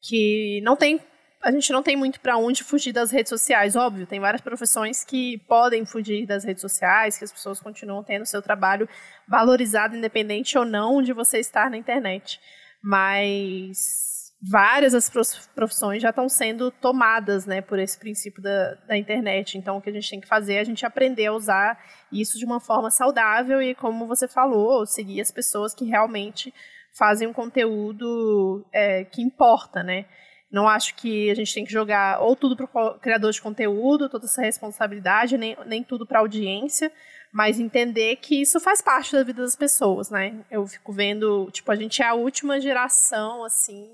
que não tem a gente não tem muito para onde fugir das redes sociais, óbvio. Tem várias profissões que podem fugir das redes sociais, que as pessoas continuam tendo seu trabalho valorizado, independente ou não de você estar na internet. Mas várias das profissões já estão sendo tomadas né, por esse princípio da, da internet. Então, o que a gente tem que fazer é a gente aprender a usar isso de uma forma saudável e, como você falou, seguir as pessoas que realmente fazem um conteúdo é, que importa, né? Não acho que a gente tem que jogar ou tudo para o criador de conteúdo, toda essa responsabilidade, nem, nem tudo para a audiência, mas entender que isso faz parte da vida das pessoas, né? Eu fico vendo, tipo, a gente é a última geração, assim.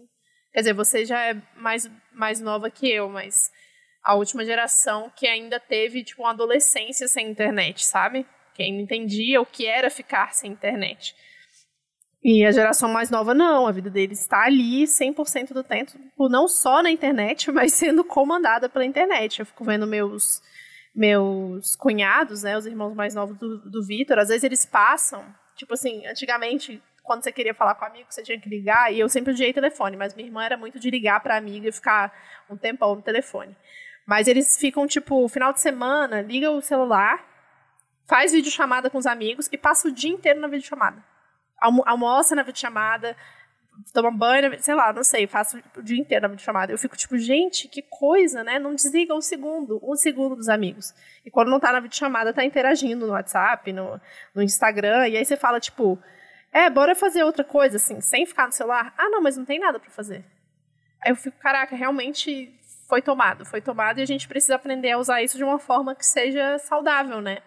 Quer dizer, você já é mais, mais nova que eu, mas a última geração que ainda teve, tipo, uma adolescência sem internet, sabe? Que ainda entendia o que era ficar sem internet. E a geração mais nova, não. A vida deles está ali 100% do tempo, não só na internet, mas sendo comandada pela internet. Eu fico vendo meus meus cunhados, né, os irmãos mais novos do, do Vitor, às vezes eles passam, tipo assim, antigamente, quando você queria falar com um amigo, você tinha que ligar, e eu sempre odiei telefone, mas minha irmã era muito de ligar para amiga e ficar um tempão no telefone. Mas eles ficam, tipo, final de semana, liga o celular, faz videochamada com os amigos e passa o dia inteiro na videochamada. Almo almoça na videochamada, toma banho, sei lá, não sei, faço o dia inteiro na videochamada. Eu fico tipo, gente, que coisa, né? Não desliga um segundo, um segundo dos amigos. E quando não tá na videochamada, tá interagindo no WhatsApp, no, no Instagram, e aí você fala, tipo, é, bora fazer outra coisa, assim, sem ficar no celular. Ah, não, mas não tem nada para fazer. Aí eu fico, caraca, realmente foi tomado, foi tomado e a gente precisa aprender a usar isso de uma forma que seja saudável, né?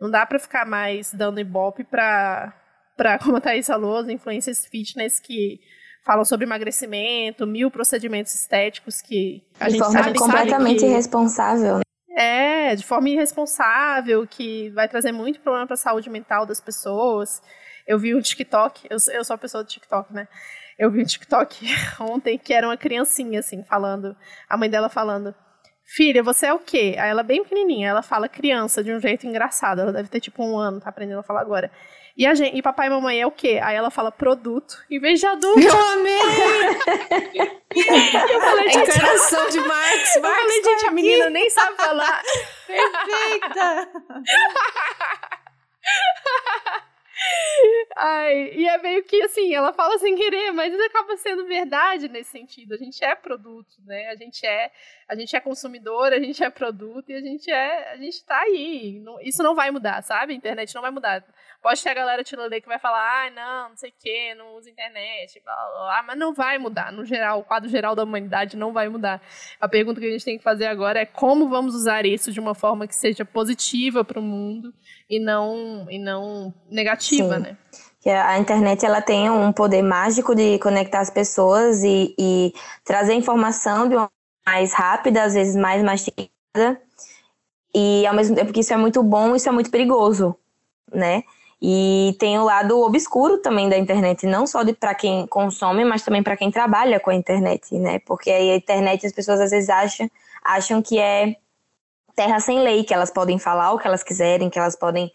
Não dá para ficar mais dando ibope pra para, como a Thaís falou, as influências fitness que falam sobre emagrecimento, mil procedimentos estéticos que a de gente forma sabe, completamente sabe que, irresponsável. Né? É, de forma irresponsável, que vai trazer muito problema para a saúde mental das pessoas. Eu vi um TikTok, eu, eu sou a pessoa do TikTok, né? Eu vi um TikTok ontem que era uma criancinha, assim, falando, a mãe dela falando, filha, você é o quê? Aí ela bem pequenininha, ela fala criança de um jeito engraçado, ela deve ter tipo um ano, tá aprendendo a falar agora. E, a gente, e papai e mamãe é o quê? Aí ela fala produto, em vez de adulto. Eu amei! eu falei, é encarnação de Marx. Eu falei, gente, a menina nem sabe falar. Perfeita! Ai, e é meio que assim, ela fala sem querer, mas acaba sendo verdade nesse sentido. A gente é produto, né? A gente é, a gente é consumidor, a gente é produto e a gente é, a gente tá aí. isso não vai mudar, sabe? A internet não vai mudar. Pode ter a galera ler que vai falar, ah, não, não sei o quê, não usa internet, blá, blá, blá, mas não vai mudar. No geral, o quadro geral da humanidade não vai mudar. A pergunta que a gente tem que fazer agora é como vamos usar isso de uma forma que seja positiva para o mundo e não, e não negativa, Sim. né? que a internet ela tem um poder mágico de conectar as pessoas e, e trazer informação de uma mais rápida, às vezes mais mastigada, e ao mesmo tempo que isso é muito bom, isso é muito perigoso, né? E tem o lado obscuro também da internet, não só para quem consome, mas também para quem trabalha com a internet, né? Porque aí a internet as pessoas às vezes acham, acham que é terra sem lei, que elas podem falar o que elas quiserem, que elas podem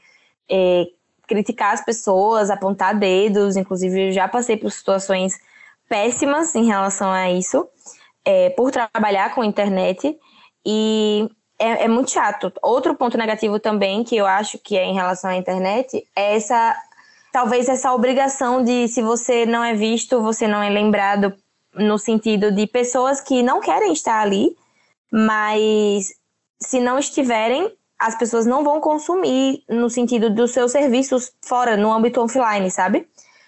é, criticar as pessoas, apontar dedos. Inclusive, eu já passei por situações péssimas em relação a isso, é, por trabalhar com internet. E é, é, muito chato. Outro ponto negativo também, que eu acho que é em relação à internet, é essa. Talvez essa obrigação de, se você não é visto, você não é lembrado, no sentido de pessoas que não querem estar ali, mas se não estiverem, as pessoas não vão consumir no sentido dos seus serviços fora, no âmbito offline, sabe?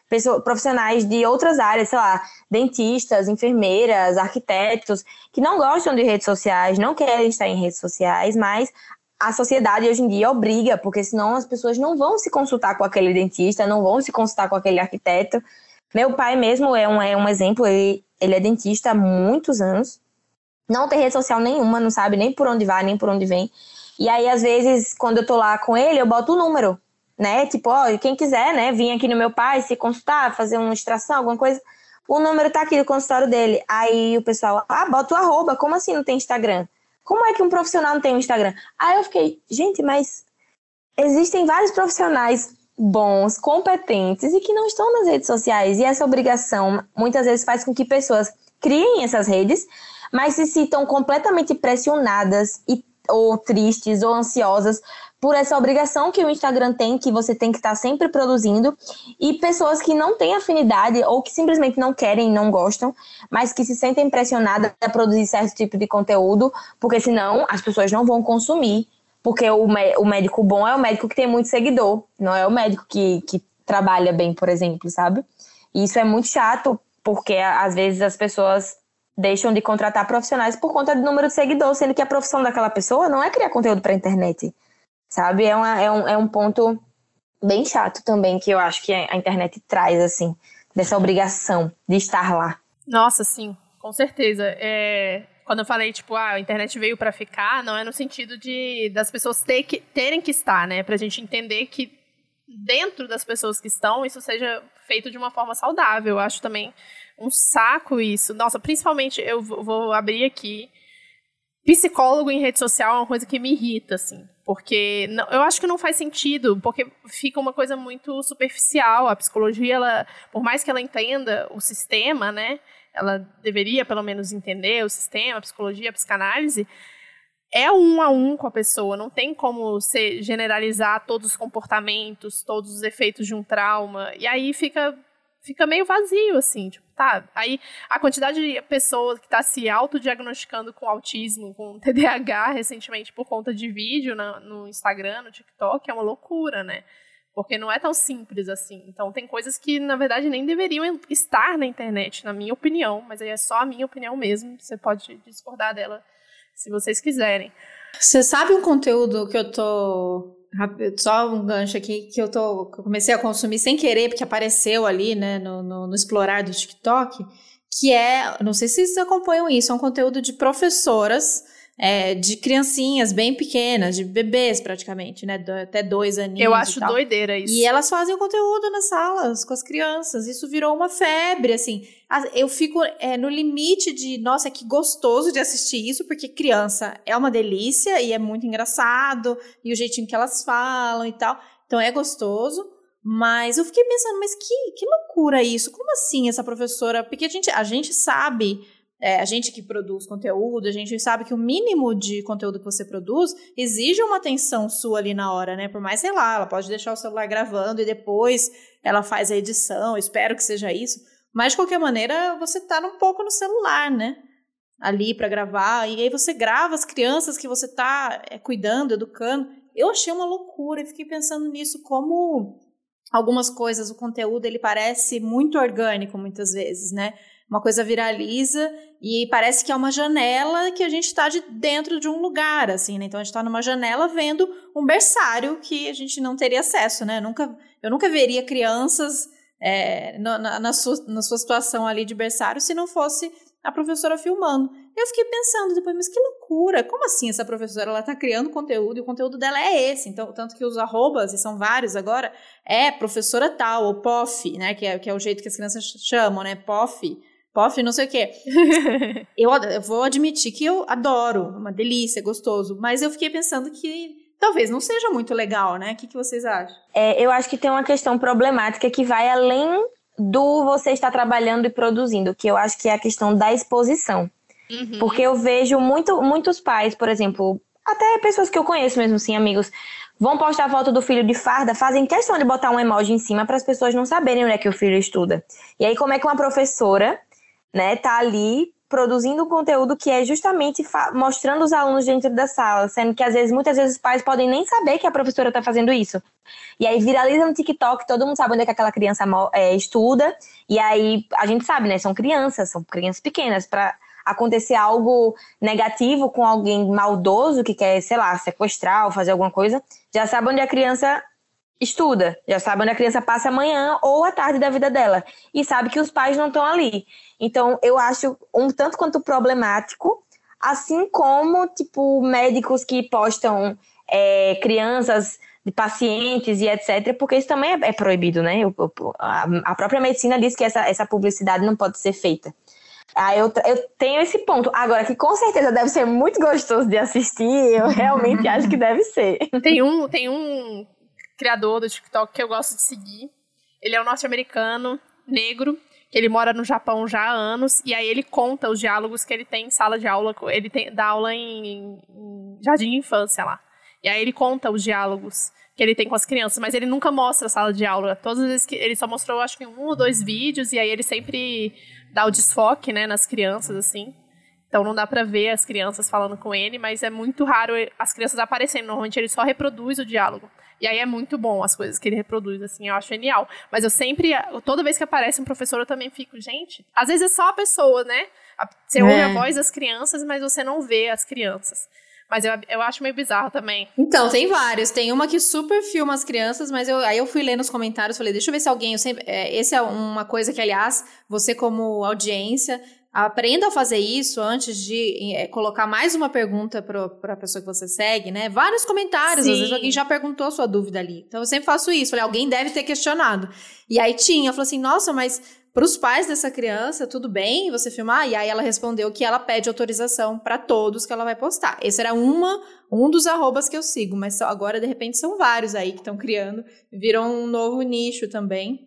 pessoas, profissionais de outras áreas, sei lá, dentistas, enfermeiras, arquitetos, que não gostam de redes sociais, não querem estar em redes sociais, mas a sociedade hoje em dia obriga, porque senão as pessoas não vão se consultar com aquele dentista, não vão se consultar com aquele arquiteto. Meu pai mesmo é um, é um exemplo, ele, ele é dentista há muitos anos, não tem rede social nenhuma, não sabe nem por onde vai, nem por onde vem. E aí, às vezes, quando eu tô lá com ele, eu boto o número né? Tipo, ó, quem quiser, né, vir aqui no meu pai, se consultar, fazer uma extração, alguma coisa, o número tá aqui do consultório dele. Aí o pessoal, ah, bota o arroba, como assim não tem Instagram? Como é que um profissional não tem um Instagram? Aí eu fiquei, gente, mas existem vários profissionais bons, competentes e que não estão nas redes sociais. E essa obrigação muitas vezes faz com que pessoas criem essas redes, mas se sintam completamente pressionadas e ou tristes ou ansiosas por essa obrigação que o Instagram tem, que você tem que estar tá sempre produzindo, e pessoas que não têm afinidade ou que simplesmente não querem, não gostam, mas que se sentem pressionadas a produzir certo tipo de conteúdo, porque senão as pessoas não vão consumir. Porque o, o médico bom é o médico que tem muito seguidor, não é o médico que, que trabalha bem, por exemplo, sabe? E isso é muito chato, porque às vezes as pessoas deixam de contratar profissionais por conta do número de seguidores, sendo que a profissão daquela pessoa não é criar conteúdo para a internet sabe? É, uma, é, um, é um ponto bem chato também que eu acho que a internet traz, assim, dessa obrigação de estar lá. Nossa, sim, com certeza. É, quando eu falei, tipo, ah, a internet veio para ficar, não é no sentido de das pessoas ter que, terem que estar, né? Pra gente entender que dentro das pessoas que estão, isso seja feito de uma forma saudável. Eu acho também um saco isso. Nossa, principalmente, eu vou abrir aqui. Psicólogo em rede social é uma coisa que me irrita, assim. Porque não, eu acho que não faz sentido, porque fica uma coisa muito superficial. A psicologia, ela, por mais que ela entenda o sistema, né? Ela deveria, pelo menos, entender o sistema, a psicologia, a psicanálise é um a um com a pessoa, não tem como você generalizar todos os comportamentos, todos os efeitos de um trauma. E aí fica fica meio vazio, assim, tipo, tá. Aí a quantidade de pessoas que está se autodiagnosticando com autismo, com TDAH recentemente por conta de vídeo na, no Instagram, no TikTok, é uma loucura, né? Porque não é tão simples assim. Então tem coisas que, na verdade, nem deveriam estar na internet, na minha opinião, mas aí é só a minha opinião mesmo. Você pode discordar dela se vocês quiserem. Você sabe um conteúdo que eu tô. Só um gancho aqui que eu tô. Que eu comecei a consumir sem querer, porque apareceu ali, né, no, no, no explorar do TikTok, que é. Não sei se vocês acompanham isso, é um conteúdo de professoras é, de criancinhas bem pequenas, de bebês praticamente, né? Até dois aninhos. Eu acho doideira isso. E elas fazem o conteúdo nas salas com as crianças. Isso virou uma febre, assim. Eu fico é, no limite de, nossa, que gostoso de assistir isso, porque criança é uma delícia e é muito engraçado, e o jeitinho que elas falam e tal. Então é gostoso. Mas eu fiquei pensando, mas que, que loucura isso? Como assim essa professora? Porque a gente, a gente sabe é, a gente que produz conteúdo, a gente sabe que o mínimo de conteúdo que você produz exige uma atenção sua ali na hora, né? Por mais, sei lá, ela pode deixar o celular gravando e depois ela faz a edição, espero que seja isso. Mas, de qualquer maneira, você tá um pouco no celular, né? Ali para gravar, e aí você grava as crianças que você tá é, cuidando, educando. Eu achei uma loucura e fiquei pensando nisso como algumas coisas, o conteúdo ele parece muito orgânico muitas vezes, né? Uma coisa viraliza e parece que é uma janela que a gente está de dentro de um lugar, assim, né? Então a gente está numa janela vendo um berçário que a gente não teria acesso, né? Eu nunca, eu nunca veria crianças é, na, na, na, sua, na sua situação ali de berçário se não fosse a professora filmando. Eu fiquei pensando depois, mas que loucura! Como assim essa professora ela está criando conteúdo e o conteúdo dela é esse? Então, tanto que os arrobas, e são vários agora, é professora tal, ou POF, né? Que é, que é o jeito que as crianças chamam, né? POF POF, não sei o quê. eu, eu vou admitir que eu adoro, uma delícia, gostoso, mas eu fiquei pensando que talvez não seja muito legal, né? O que, que vocês acham? É, eu acho que tem uma questão problemática que vai além do você estar trabalhando e produzindo, que eu acho que é a questão da exposição. Uhum. Porque eu vejo muito, muitos pais, por exemplo, até pessoas que eu conheço mesmo, sim, amigos, vão postar a foto do filho de farda, fazem questão de botar um emoji em cima para as pessoas não saberem onde é que o filho estuda. E aí, como é que uma professora né, tá ali produzindo conteúdo que é justamente mostrando os alunos dentro da sala, sendo que às vezes, muitas vezes os pais podem nem saber que a professora está fazendo isso. E aí viraliza no TikTok, todo mundo sabe onde é que aquela criança é, estuda, e aí a gente sabe, né, são crianças, são crianças pequenas, para acontecer algo negativo com alguém maldoso que quer, sei lá, sequestrar ou fazer alguma coisa, já sabe onde a criança estuda, já sabe onde a criança passa a manhã ou a tarde da vida dela, e sabe que os pais não estão ali. Então, eu acho um tanto quanto problemático, assim como, tipo, médicos que postam é, crianças de pacientes e etc., porque isso também é, é proibido, né? A, a, própria medicina diz que essa, essa publicidade não pode ser feita. Aí eu, eu tenho esse ponto. Agora, que com certeza deve ser muito gostoso de assistir, eu realmente acho que deve ser. Tem um, tem um criador do TikTok que eu gosto de seguir. Ele é um norte-americano, negro, que ele mora no Japão já há anos, e aí ele conta os diálogos que ele tem em sala de aula, ele tem, dá aula em, em jardim de infância lá. E aí ele conta os diálogos que ele tem com as crianças, mas ele nunca mostra a sala de aula. Todas as vezes que ele só mostrou, acho que um ou dois vídeos, e aí ele sempre dá o desfoque, né, nas crianças, assim. Então não dá pra ver as crianças falando com ele, mas é muito raro as crianças aparecendo. Normalmente ele só reproduz o diálogo. E aí é muito bom as coisas que ele reproduz, assim, eu acho genial. Mas eu sempre, toda vez que aparece um professor, eu também fico, gente, às vezes é só a pessoa, né? Você é. ouve a voz das crianças, mas você não vê as crianças. Mas eu, eu acho meio bizarro também. Então, tem vários. Tem uma que super filma as crianças, mas eu, aí eu fui ler nos comentários, falei, deixa eu ver se alguém... Eu sempre, é, esse é uma coisa que, aliás, você como audiência, aprenda a fazer isso antes de é, colocar mais uma pergunta para a pessoa que você segue, né? Vários comentários, Sim. às vezes alguém já perguntou a sua dúvida ali. Então, eu sempre faço isso. Falei, alguém deve ter questionado. E aí tinha, eu falei assim, nossa, mas para os pais dessa criança, tudo bem você filmar? E aí ela respondeu que ela pede autorização para todos que ela vai postar. Esse era uma, um dos arrobas que eu sigo, mas agora de repente são vários aí que estão criando, viram um novo nicho também.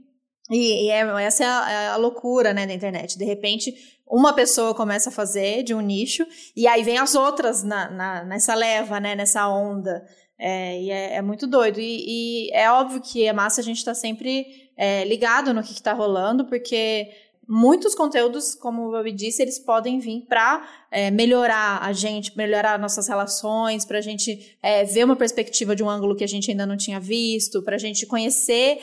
E, e é, essa é a, é a, loucura, né, da internet. De repente, uma pessoa começa a fazer de um nicho, e aí vem as outras na, na nessa leva, né, nessa onda. É, e é, é, muito doido. E, e, é óbvio que é massa a gente estar tá sempre é, ligado no que está rolando, porque muitos conteúdos, como eu disse, eles podem vir para é, melhorar a gente, melhorar nossas relações, para a gente é, ver uma perspectiva de um ângulo que a gente ainda não tinha visto, para a gente conhecer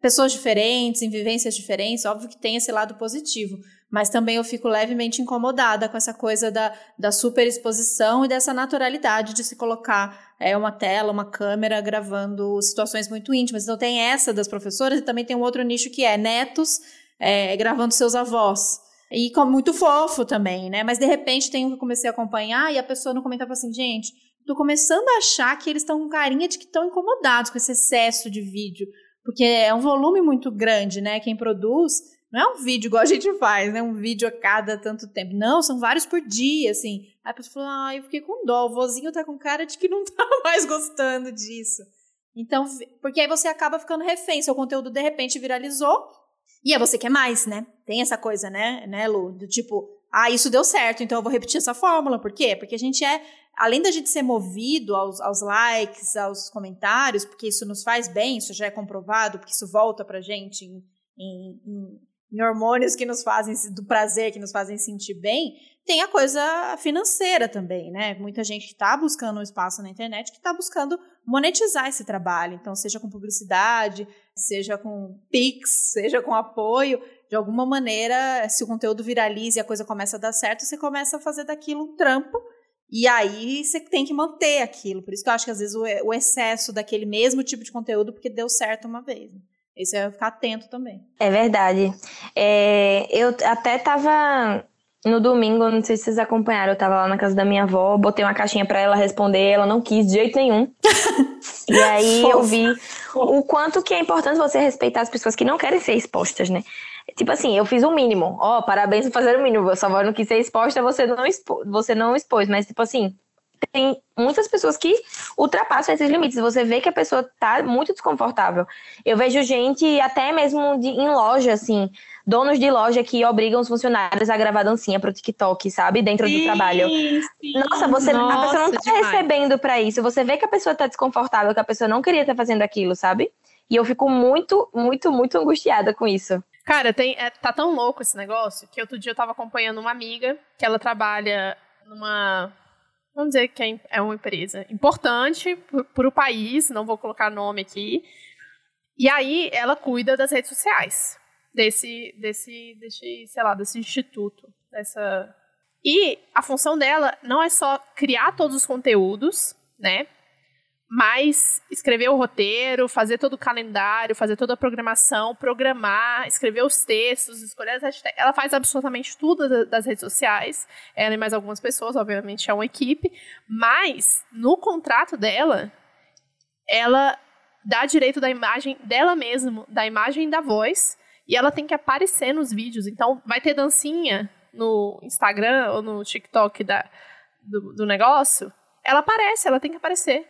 pessoas diferentes, em vivências diferentes. Óbvio que tem esse lado positivo, mas também eu fico levemente incomodada com essa coisa da, da superexposição e dessa naturalidade de se colocar é uma tela, uma câmera gravando situações muito íntimas. Então tem essa das professoras e também tem um outro nicho que é netos é, gravando seus avós. E com, muito fofo também, né? Mas de repente tem um que eu comecei a acompanhar e a pessoa no comentário assim, gente, tô começando a achar que eles estão com carinha de que estão incomodados com esse excesso de vídeo. Porque é um volume muito grande, né? Quem produz não é um vídeo igual a gente faz, né? Um vídeo a cada tanto tempo. Não, são vários por dia, assim. Aí a pessoa falou, ah, eu fiquei com dó. O vozinho tá com cara de que não tá mais gostando disso. Então, porque aí você acaba ficando refém. Seu conteúdo, de repente, viralizou. E aí você quer mais, né? Tem essa coisa, né, né, Lu? Do tipo, ah, isso deu certo, então eu vou repetir essa fórmula. Por quê? Porque a gente é, além da gente ser movido aos, aos likes, aos comentários, porque isso nos faz bem, isso já é comprovado, porque isso volta pra gente em, em, em hormônios que nos fazem do prazer, que nos fazem sentir bem, tem a coisa financeira também, né? Muita gente está buscando um espaço na internet que está buscando monetizar esse trabalho. Então, seja com publicidade, seja com Pix, seja com apoio, de alguma maneira, se o conteúdo viraliza e a coisa começa a dar certo, você começa a fazer daquilo um trampo. E aí você tem que manter aquilo. Por isso que eu acho que às vezes o excesso daquele mesmo tipo de conteúdo, porque deu certo uma vez. Isso é ficar atento também. É verdade. É, eu até tava no domingo, não sei se vocês acompanharam, eu tava lá na casa da minha avó, botei uma caixinha para ela responder, ela não quis de jeito nenhum. e aí eu vi o quanto que é importante você respeitar as pessoas que não querem ser expostas, né? Tipo assim, eu fiz o mínimo. Ó, oh, parabéns por fazer o mínimo. Sua avó não quis ser exposta, você não, expo você não expôs. Mas, tipo assim, tem muitas pessoas que ultrapassam esses limites. Você vê que a pessoa tá muito desconfortável. Eu vejo gente, até mesmo de, em loja, assim, donos de loja que obrigam os funcionários a gravar dancinha pro TikTok, sabe? Dentro sim, do trabalho. Sim. Nossa, você, Nossa, a pessoa não tá demais. recebendo para isso. Você vê que a pessoa tá desconfortável, que a pessoa não queria estar fazendo aquilo, sabe? E eu fico muito, muito, muito angustiada com isso. Cara, tem, é, tá tão louco esse negócio que outro dia eu tava acompanhando uma amiga que ela trabalha numa vamos dizer que é, é uma empresa importante para o país, não vou colocar nome aqui. E aí ela cuida das redes sociais desse, desse, desse, sei lá, desse instituto, dessa. E a função dela não é só criar todos os conteúdos, né? Mas escrever o roteiro, fazer todo o calendário, fazer toda a programação, programar, escrever os textos, escolher as hashtags. Ela faz absolutamente tudo das redes sociais. Ela e mais algumas pessoas, obviamente, é uma equipe. Mas, no contrato dela, ela dá direito da imagem dela mesma, da imagem da voz. E ela tem que aparecer nos vídeos. Então, vai ter dancinha no Instagram ou no TikTok da, do, do negócio. Ela aparece, ela tem que aparecer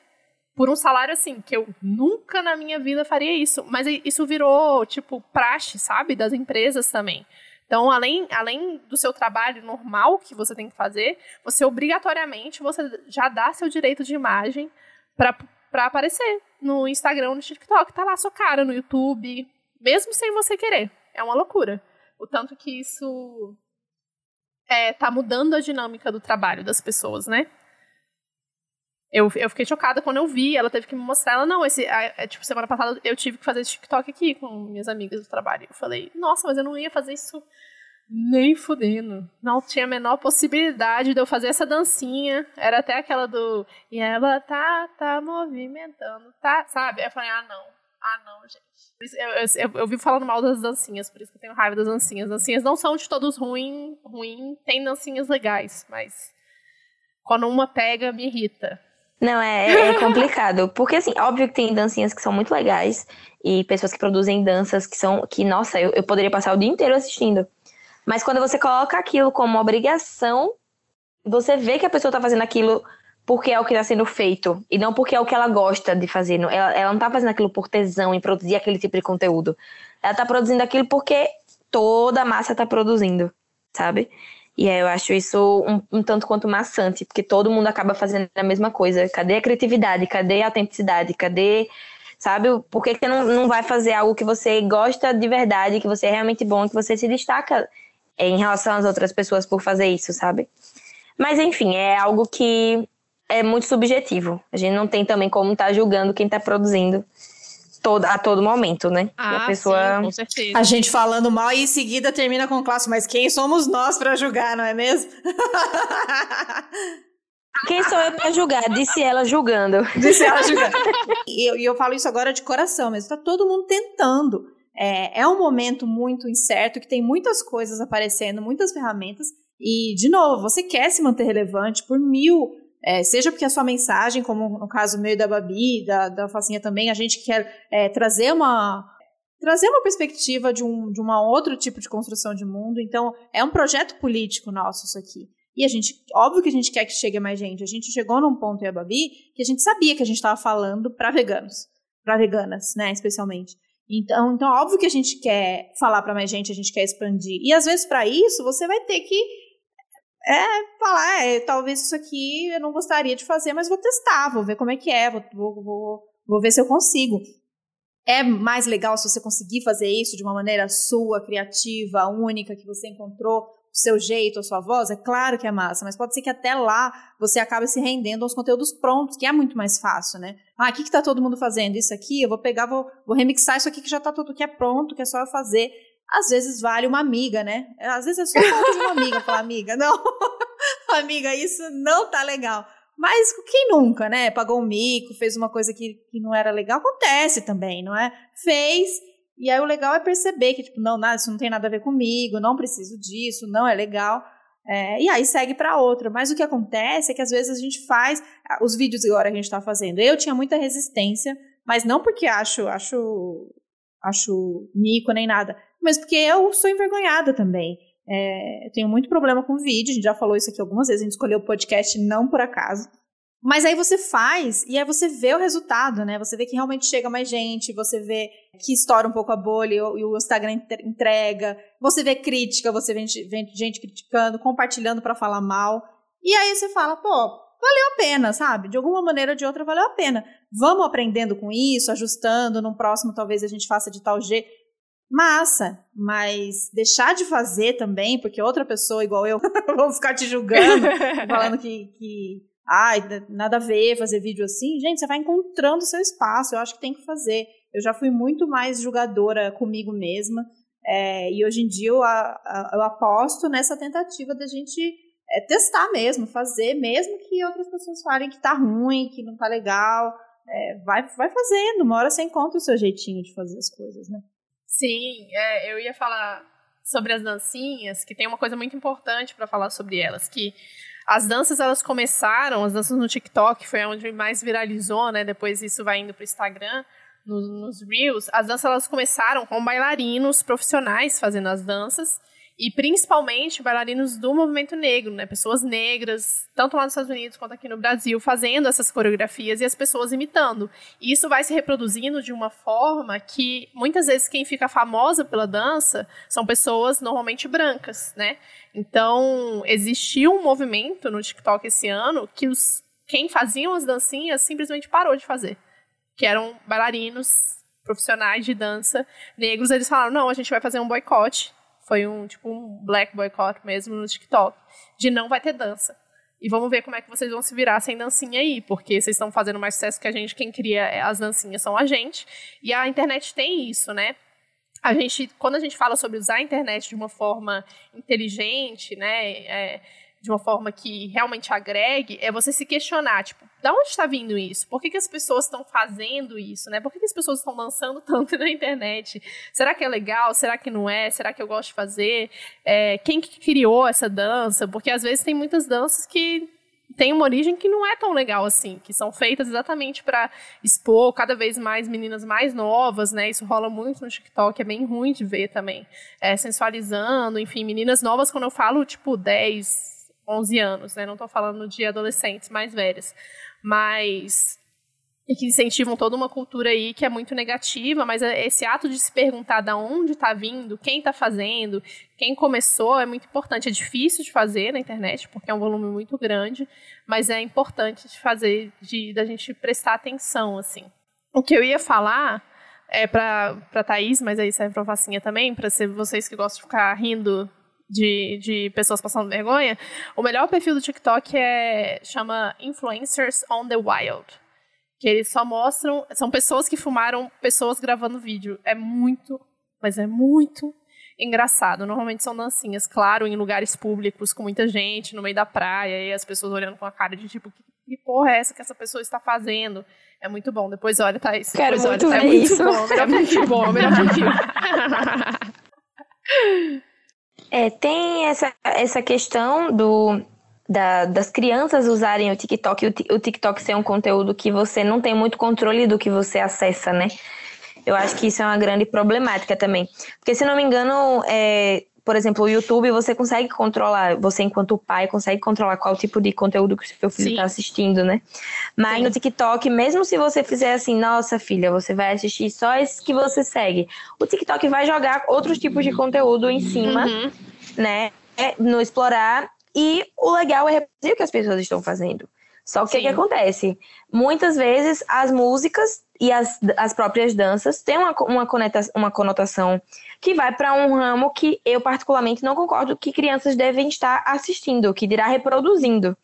por um salário assim, que eu nunca na minha vida faria isso. Mas isso virou, tipo, praxe, sabe? Das empresas também. Então, além, além do seu trabalho normal que você tem que fazer, você obrigatoriamente você já dá seu direito de imagem para aparecer no Instagram, no TikTok, tá lá sua cara no YouTube, mesmo sem você querer. É uma loucura. O tanto que isso é, tá mudando a dinâmica do trabalho das pessoas, né? Eu, eu fiquei chocada quando eu vi, ela teve que me mostrar. Ela, não, esse. A, a, tipo, semana passada eu tive que fazer esse TikTok aqui com minhas amigas do trabalho. Eu falei, nossa, mas eu não ia fazer isso Nem fudendo. Não tinha a menor possibilidade de eu fazer essa dancinha. Era até aquela do. E ela tá, tá movimentando, tá? Sabe? Eu falei, ah, não. Ah, não, gente. Eu, eu, eu, eu vi falando mal das dancinhas, por isso que eu tenho raiva das dancinhas. As dancinhas não são de todos ruins, ruim, tem dancinhas legais, mas quando uma pega, me irrita. Não, é, é complicado. Porque, assim, óbvio que tem dancinhas que são muito legais e pessoas que produzem danças que são. que, nossa, eu, eu poderia passar o dia inteiro assistindo. Mas quando você coloca aquilo como obrigação, você vê que a pessoa tá fazendo aquilo porque é o que está sendo feito e não porque é o que ela gosta de fazer. Ela, ela não está fazendo aquilo por tesão em produzir aquele tipo de conteúdo. Ela está produzindo aquilo porque toda a massa está produzindo, sabe? E eu acho isso um, um, tanto quanto maçante, porque todo mundo acaba fazendo a mesma coisa. Cadê a criatividade? Cadê a autenticidade? Cadê. Sabe? Por que, que você não, não vai fazer algo que você gosta de verdade, que você é realmente bom, que você se destaca em relação às outras pessoas por fazer isso, sabe? Mas enfim, é algo que é muito subjetivo. A gente não tem também como estar tá julgando quem está produzindo todo, a todo momento, né? Ah, a pessoa. Sim, com certeza. A gente falando mal e em seguida termina com o clássico, mas quem somos nós para julgar, não é mesmo? Quem sou eu para julgar? Disse ela julgando. Disse ela julgando. e, eu, e eu falo isso agora de coração, mas está todo mundo tentando. É, é um momento muito incerto, que tem muitas coisas aparecendo, muitas ferramentas. E, de novo, você quer se manter relevante por mil é, seja porque a sua mensagem, como no caso meu da Babi, da, da Facinha também, a gente quer é, trazer uma trazer uma perspectiva de um de uma outro tipo de construção de mundo. Então, é um projeto político nosso isso aqui. E a gente, óbvio que a gente quer que chegue mais gente. A gente chegou num ponto, e a Babi, que a gente sabia que a gente estava falando para veganos, para veganas, né, especialmente. Então, então, óbvio que a gente quer falar para mais gente, a gente quer expandir. E às vezes para isso você vai ter que é falar, é, talvez isso aqui eu não gostaria de fazer, mas vou testar, vou ver como é que é, vou, vou, vou, vou ver se eu consigo. É mais legal se você conseguir fazer isso de uma maneira sua, criativa, única, que você encontrou o seu jeito, a sua voz, é claro que é massa, mas pode ser que até lá você acabe se rendendo aos conteúdos prontos, que é muito mais fácil, né? Ah, o que, que tá todo mundo fazendo? Isso aqui, eu vou pegar, vou, vou remixar isso aqui que já tá tudo que é pronto, que é só eu fazer às vezes vale uma amiga, né? Às vezes é só falta de uma amiga falar, amiga, não, amiga, isso não tá legal. Mas quem nunca, né? Pagou um mico, fez uma coisa que, que não era legal, acontece também, não é? Fez, e aí o legal é perceber que, tipo, não, nada, isso não tem nada a ver comigo, não preciso disso, não é legal. É, e aí segue para outra. Mas o que acontece é que às vezes a gente faz os vídeos agora que a gente está fazendo. Eu tinha muita resistência, mas não porque acho acho acho mico nem nada, mas porque eu sou envergonhada também. É, eu tenho muito problema com vídeo, a gente já falou isso aqui algumas vezes, a gente escolheu o podcast não por acaso. Mas aí você faz e aí você vê o resultado, né? Você vê que realmente chega mais gente, você vê que estoura um pouco a bolha e o Instagram entrega, você vê crítica, você vê gente criticando, compartilhando para falar mal. E aí você fala, pô, valeu a pena, sabe? De alguma maneira ou de outra valeu a pena. Vamos aprendendo com isso, ajustando, no próximo talvez a gente faça de tal jeito massa, mas deixar de fazer também, porque outra pessoa igual eu vou ficar te julgando, falando que, que ai, nada a ver fazer vídeo assim. Gente, você vai encontrando o seu espaço, eu acho que tem que fazer. Eu já fui muito mais julgadora comigo mesma, é, e hoje em dia eu, eu aposto nessa tentativa da gente é, testar mesmo, fazer, mesmo que outras pessoas falem que tá ruim, que não tá legal. É, vai, vai fazendo, uma hora você encontra o seu jeitinho de fazer as coisas, né? Sim, é, eu ia falar sobre as dancinhas, que tem uma coisa muito importante para falar sobre elas, que as danças elas começaram, as danças no TikTok foi onde mais viralizou, né? Depois isso vai indo para o Instagram, nos Reels. As danças elas começaram com bailarinos profissionais fazendo as danças e principalmente bailarinos do movimento negro, né? Pessoas negras, tanto lá nos Estados Unidos quanto aqui no Brasil, fazendo essas coreografias e as pessoas imitando. E isso vai se reproduzindo de uma forma que muitas vezes quem fica famosa pela dança são pessoas normalmente brancas, né? Então, existiu um movimento no TikTok esse ano que os quem faziam as dancinhas simplesmente parou de fazer, que eram bailarinos profissionais de dança negros, eles falaram: "Não, a gente vai fazer um boicote foi um tipo um black boycott mesmo no TikTok, de não vai ter dança. E vamos ver como é que vocês vão se virar sem dancinha aí, porque vocês estão fazendo mais sucesso que a gente, quem cria as dancinhas são a gente. E a internet tem isso, né? a gente, quando a gente fala sobre usar a internet de uma forma inteligente, né, é, de uma forma que realmente agregue, é você se questionar, tipo, da onde está vindo isso? Por que, que as pessoas estão fazendo isso, né? Por que, que as pessoas estão dançando tanto na internet? Será que é legal? Será que não é? Será que eu gosto de fazer? É, quem que criou essa dança? Porque às vezes tem muitas danças que tem uma origem que não é tão legal assim, que são feitas exatamente para expor cada vez mais meninas mais novas, né? Isso rola muito no TikTok, é bem ruim de ver também. É, sensualizando, enfim, meninas novas, quando eu falo, tipo, 10, 11 anos, né? Não estou falando de adolescentes mais velhas. Mas e que incentivam toda uma cultura aí que é muito negativa, mas é esse ato de se perguntar de onde está vindo, quem está fazendo, quem começou é muito importante. É difícil de fazer na internet, porque é um volume muito grande, mas é importante de fazer, de da gente prestar atenção, assim. O que eu ia falar é para para Thaís, mas aí serve para Facinha também, para vocês que gostam de ficar rindo de, de pessoas passando vergonha, o melhor perfil do TikTok é chama Influencers on the Wild que eles só mostram. São pessoas que filmaram pessoas gravando vídeo. É muito, mas é muito engraçado. Normalmente são dancinhas, claro, em lugares públicos, com muita gente, no meio da praia, e as pessoas olhando com a cara de tipo, que, que porra é essa que essa pessoa está fazendo? É muito bom. Depois olha, Thaís. Quero Depois muito olha, é muito isso. bom. É muito bom, é melhor perfil. É, tem essa, essa questão do, da, das crianças usarem o TikTok e o, TikTok ser um conteúdo que você não tem muito controle do que você acessa, né? Eu acho que isso é uma grande problemática também. Porque, se não me engano, é, por exemplo, o YouTube você consegue controlar, você enquanto pai consegue controlar qual tipo de conteúdo que o seu filho está assistindo, né? Mas Sim. no TikTok, mesmo se você fizer assim, nossa filha, você vai assistir só esses que você segue, o TikTok vai jogar outros tipos de conteúdo em cima, uhum. né? No explorar e o legal é reproduzir o que as pessoas estão fazendo. Só que o que, acontece? Muitas vezes as músicas e as, as próprias danças têm uma, uma, conotação, uma conotação que vai para um ramo que eu, particularmente, não concordo que crianças devem estar assistindo, que dirá reproduzindo.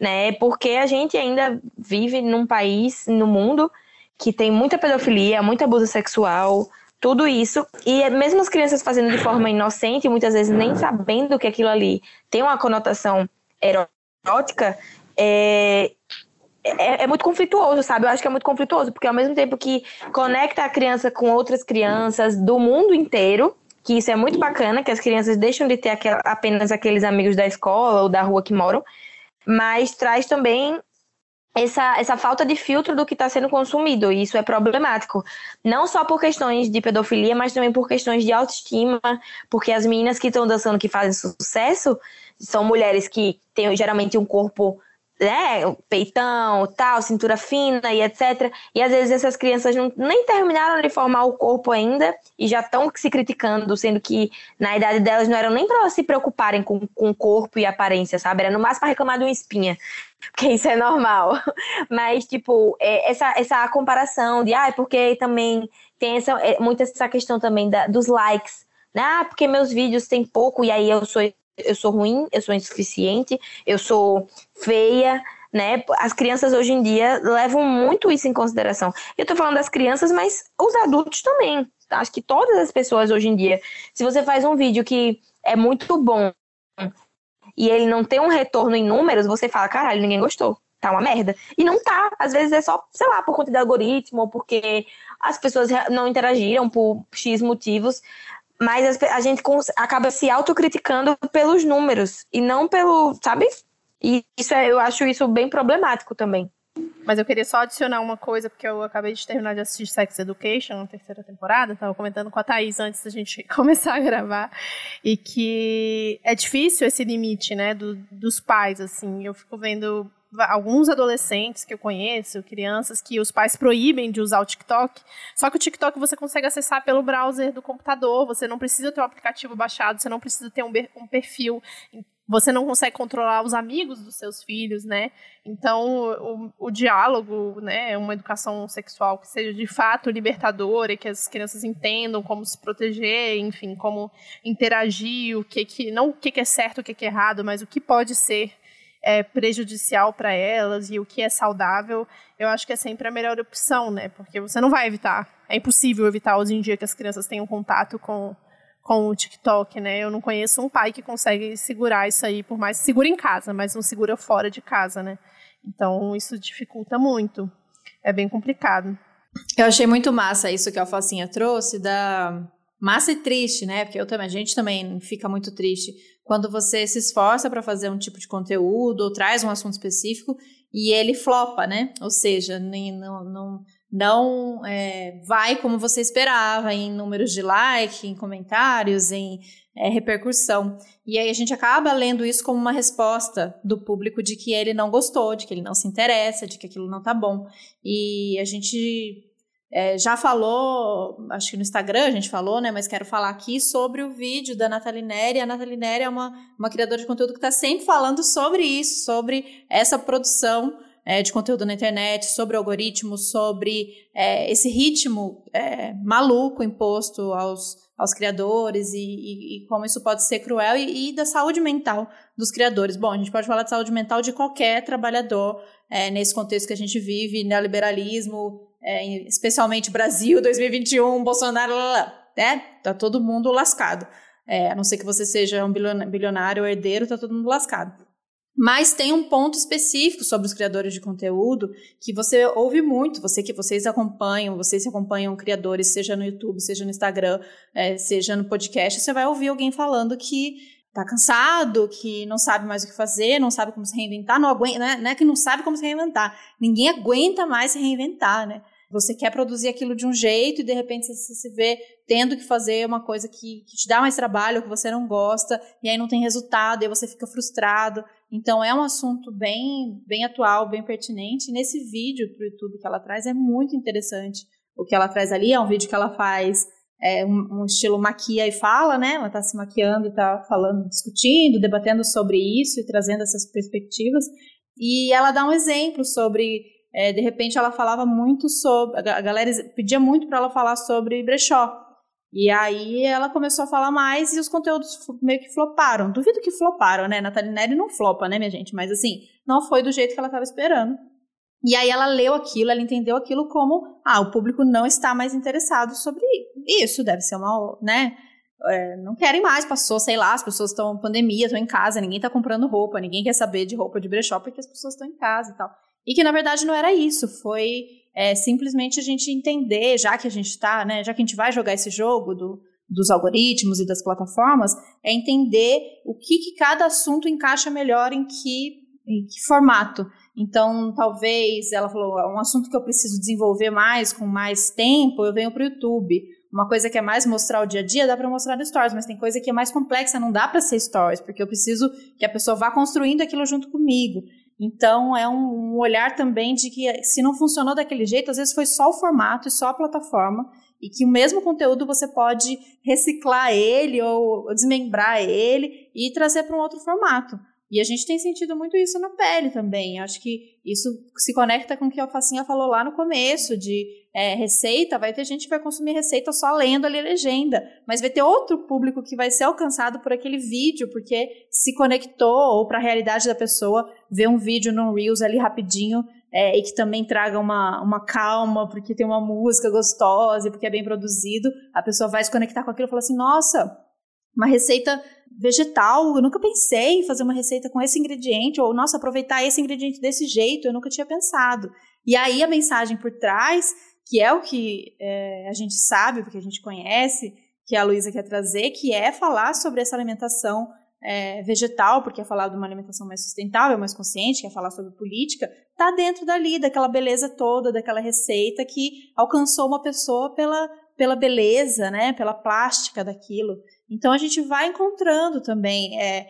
Né? Porque a gente ainda vive num país, no mundo, que tem muita pedofilia, muito abuso sexual, tudo isso. E mesmo as crianças fazendo de forma inocente, muitas vezes nem sabendo que aquilo ali tem uma conotação erótica, é, é, é, muito conflituoso, sabe? Eu acho que é muito conflituoso, porque ao mesmo tempo que conecta a criança com outras crianças do mundo inteiro, que isso é muito bacana, que as crianças deixam de ter aquel, apenas aqueles amigos da escola ou da rua que moram, mas traz também essa, essa falta de filtro do que está sendo consumido, e isso é problemático. Não só por questões de pedofilia, mas também por questões de autoestima, porque as meninas que estão dançando que fazem sucesso são mulheres que têm geralmente um corpo né, peitão, tal, cintura fina e etc. E às vezes essas crianças não, nem terminaram de formar o corpo ainda e já estão se criticando, sendo que na idade delas não eram nem para se preocuparem com, com o corpo e aparência, sabe? Era no máximo para reclamar de uma espinha, porque isso é normal. Mas, tipo, é, essa, essa comparação de, ah, porque também tem essa, é, muito essa questão também da, dos likes, né? Ah, porque meus vídeos têm pouco e aí eu sou eu sou ruim, eu sou insuficiente, eu sou feia, né? As crianças hoje em dia levam muito isso em consideração. Eu tô falando das crianças, mas os adultos também. Acho que todas as pessoas hoje em dia, se você faz um vídeo que é muito bom e ele não tem um retorno em números, você fala, caralho, ninguém gostou. Tá uma merda. E não tá. Às vezes é só, sei lá, por conta de algoritmo, ou porque as pessoas não interagiram por X motivos mas a gente acaba se autocriticando pelos números e não pelo, sabe? E isso é, eu acho isso bem problemático também. Mas eu queria só adicionar uma coisa, porque eu acabei de terminar de assistir Sex Education, na terceira temporada, estava comentando com a Thaís antes da gente começar a gravar, e que é difícil esse limite, né, do, dos pais, assim, eu fico vendo alguns adolescentes que eu conheço, crianças, que os pais proíbem de usar o TikTok. Só que o TikTok você consegue acessar pelo browser do computador, você não precisa ter um aplicativo baixado, você não precisa ter um, um perfil você não consegue controlar os amigos dos seus filhos, né? Então, o, o, diálogo, né, uma educação sexual que seja de fato libertadora e que as crianças entendam como se proteger, enfim, como interagir, o que que não o que, que é certo, o que, que é errado, mas o que pode ser é prejudicial para elas e o que é saudável, eu acho que é sempre a melhor opção, né? Porque você não vai evitar. É impossível evitar hoje em dia que as crianças tenham contato com, com o TikTok, né? Eu não conheço um pai que consegue segurar isso aí, por mais segura em casa, mas não segura fora de casa, né? Então isso dificulta muito. É bem complicado. Eu achei muito massa isso que a Alfacinha trouxe da massa e triste, né? Porque eu também, a gente também fica muito triste quando você se esforça para fazer um tipo de conteúdo ou traz um assunto específico e ele flopa, né? Ou seja, nem, não, não, não é, vai como você esperava em números de like, em comentários, em é, repercussão. E aí a gente acaba lendo isso como uma resposta do público de que ele não gostou, de que ele não se interessa, de que aquilo não tá bom. E a gente é, já falou, acho que no Instagram a gente falou, né? Mas quero falar aqui sobre o vídeo da Nathalie Neri. A Nathalie Neri é uma, uma criadora de conteúdo que está sempre falando sobre isso, sobre essa produção é, de conteúdo na internet, sobre algoritmos, sobre é, esse ritmo é, maluco imposto aos, aos criadores e, e, e, como isso pode ser cruel e, e, da saúde mental dos criadores. Bom, a gente pode falar de saúde mental de qualquer trabalhador é, nesse contexto que a gente vive, neoliberalismo, é, especialmente Brasil 2021, Bolsonaro, lá, lá, né? Tá todo mundo lascado. É, a não ser que você seja um bilionário ou herdeiro, tá todo mundo lascado. Mas tem um ponto específico sobre os criadores de conteúdo que você ouve muito, você que vocês acompanham, vocês acompanham criadores, seja no YouTube, seja no Instagram, é, seja no podcast, você vai ouvir alguém falando que tá cansado, que não sabe mais o que fazer, não sabe como se reinventar, não aguenta, né? não é que não sabe como se reinventar. Ninguém aguenta mais se reinventar, né? Você quer produzir aquilo de um jeito e de repente você se vê tendo que fazer uma coisa que, que te dá mais trabalho, que você não gosta, e aí não tem resultado, e aí você fica frustrado. Então é um assunto bem, bem atual, bem pertinente. E nesse vídeo para o YouTube que ela traz é muito interessante. O que ela traz ali é um vídeo que ela faz é, um, um, estilo maquia e fala, né? Ela está se maquiando e está falando, discutindo, debatendo sobre isso e trazendo essas perspectivas. E ela dá um exemplo sobre é, de repente ela falava muito sobre. A galera pedia muito para ela falar sobre brechó. E aí ela começou a falar mais e os conteúdos meio que floparam. Duvido que floparam, né? Nathalie Neri não flopa, né, minha gente? Mas assim, não foi do jeito que ela estava esperando. E aí ela leu aquilo, ela entendeu aquilo como, ah, o público não está mais interessado sobre isso, deve ser uma, né? É, não querem mais, passou, sei lá, as pessoas estão em pandemia, estão em casa, ninguém está comprando roupa, ninguém quer saber de roupa de brechó porque as pessoas estão em casa e tal. E que na verdade não era isso, foi é, simplesmente a gente entender, já que a gente está, né, já que a gente vai jogar esse jogo do, dos algoritmos e das plataformas, é entender o que, que cada assunto encaixa melhor em que, em que formato. Então, talvez, ela falou, um assunto que eu preciso desenvolver mais, com mais tempo, eu venho para o YouTube. Uma coisa que é mais mostrar o dia a dia, dá para mostrar no Stories, mas tem coisa que é mais complexa, não dá para ser Stories, porque eu preciso que a pessoa vá construindo aquilo junto comigo. Então, é um, olhar também de que se não funcionou daquele jeito, às vezes foi só o formato e só a plataforma, e que o mesmo conteúdo você pode reciclar ele ou desmembrar ele e trazer para um outro formato. E a gente tem sentido muito isso na pele também. Acho que isso se conecta com o que a Facinha falou lá no começo, de é, receita, vai ter gente que vai consumir receita só lendo ali a legenda, mas vai ter outro público que vai ser alcançado por aquele vídeo, porque se conectou ou para a realidade da pessoa, ver um vídeo no Reels ali rapidinho é, e que também traga uma, uma calma, porque tem uma música gostosa porque é bem produzido, a pessoa vai se conectar com aquilo e falar assim, nossa, uma receita vegetal, eu nunca pensei em fazer uma receita com esse ingrediente, ou, nossa, aproveitar esse ingrediente desse jeito, eu nunca tinha pensado. E aí a mensagem por trás, que é o que é, a gente sabe, porque a gente conhece, que a Luísa quer trazer, que é falar sobre essa alimentação é, vegetal, porque é falar de uma alimentação mais sustentável, mais consciente, quer falar sobre política, tá dentro dali, daquela beleza toda, daquela receita que alcançou uma pessoa pela, pela beleza, né, pela plástica daquilo. Então a gente vai encontrando também. É,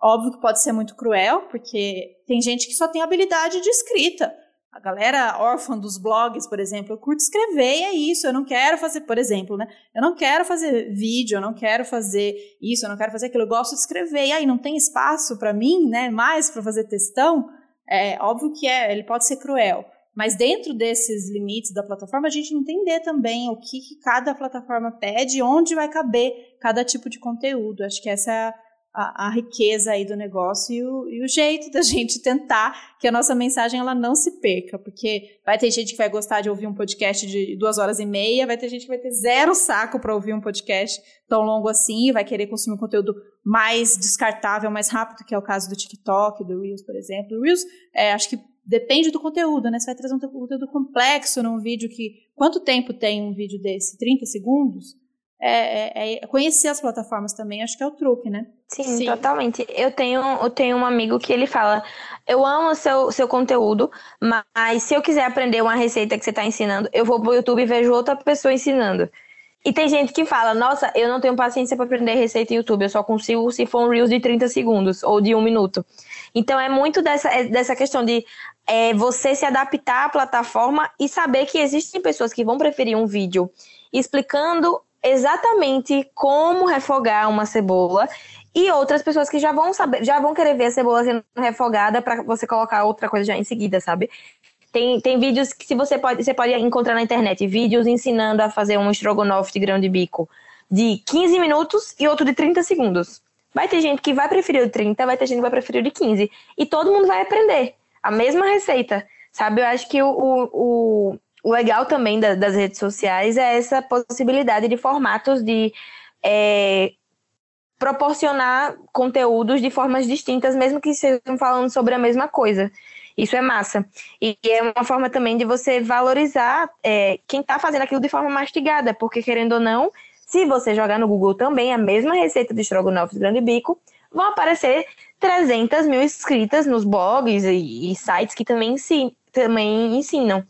óbvio que pode ser muito cruel, porque tem gente que só tem habilidade de escrita. A galera órfã dos blogs, por exemplo, eu curto escrever e é isso. Eu não quero fazer, por exemplo, né? Eu não quero fazer vídeo, eu não quero fazer isso, eu não quero fazer aquilo. Eu gosto de escrever. E aí não tem espaço para mim, né? Mais para fazer textão. É óbvio que é, ele pode ser cruel. Mas dentro desses limites da plataforma, a gente entender também o que, que cada plataforma pede, onde vai caber cada tipo de conteúdo. Acho que essa a, a, riqueza aí do negócio e o, e o, jeito da gente tentar que a nossa mensagem ela não se perca, porque vai ter gente que vai gostar de ouvir um podcast de duas horas e meia, vai ter gente que vai ter zero saco para ouvir um podcast tão longo assim, vai querer consumir um conteúdo mais descartável, mais rápido, que é o caso do TikTok, do Reels, por exemplo. O Reels, é, acho que depende do conteúdo, né? Você vai trazer um conteúdo complexo num vídeo que. Quanto tempo tem um vídeo desse? 30 segundos? É, é, é, conhecer as plataformas também, acho que é o truque, né? Sim, Sim, totalmente. Eu tenho, eu tenho um amigo que ele fala: eu amo seu, seu conteúdo, mas se eu quiser aprender uma receita que você está ensinando, eu vou pro YouTube e vejo outra pessoa ensinando. E tem gente que fala: nossa, eu não tenho paciência para aprender receita YouTube, eu só consigo se for um Reels de 30 segundos ou de um minuto. Então é muito dessa, é dessa questão de é, você se adaptar à plataforma e saber que existem pessoas que vão preferir um vídeo explicando exatamente como refogar uma cebola e outras pessoas que já vão saber, já vão querer ver a cebola sendo refogada para você colocar outra coisa já em seguida, sabe? Tem, tem vídeos que se você pode, você pode encontrar na internet, vídeos ensinando a fazer um estrogonofe de grão de bico de 15 minutos e outro de 30 segundos. Vai ter gente que vai preferir o 30, vai ter gente que vai preferir o de 15. E todo mundo vai aprender a mesma receita, sabe? Eu acho que o, o, o legal também da, das redes sociais é essa possibilidade de formatos de é, proporcionar conteúdos de formas distintas, mesmo que estejam falando sobre a mesma coisa. Isso é massa. E é uma forma também de você valorizar é, quem está fazendo aquilo de forma mastigada, porque querendo ou não, se você jogar no Google também a mesma receita de estrogonofe de grande bico, vão aparecer 300 mil inscritas nos blogs e, e sites que também, ensin, também ensinam.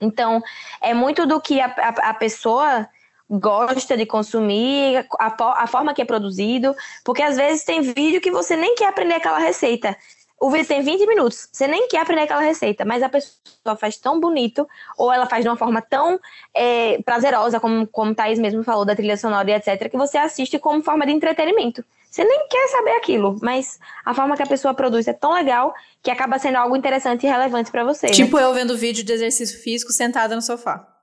Então, é muito do que a, a, a pessoa gosta de consumir, a, a, forma que é produzido, porque às vezes tem vídeo que você nem quer aprender aquela receita. O vídeo tem 20 minutos, você nem quer aprender aquela receita, mas a pessoa faz tão bonito, ou ela faz de uma forma tão é, prazerosa, como, como Thaís mesmo falou, da trilha sonora e etc., que você assiste como forma de entretenimento. Você nem quer saber aquilo, mas a forma que a pessoa produz é tão legal que acaba sendo algo interessante e relevante para você. Né? Tipo né? eu vendo vídeo de exercício físico sentada no sofá.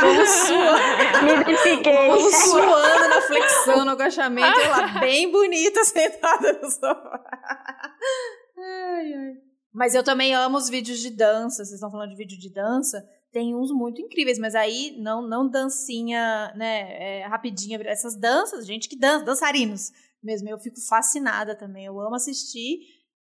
Como suando. Me identifiquei. Como suando na flexão, no agachamento, e lá bem bonita sentada no sofá. Ai, ai. Mas eu também amo os vídeos de dança. Vocês estão falando de vídeo de dança? tem uns muito incríveis, mas aí não não dancinha, né, é, rapidinha, essas danças, gente que dança, dançarinos mesmo, eu fico fascinada também, eu amo assistir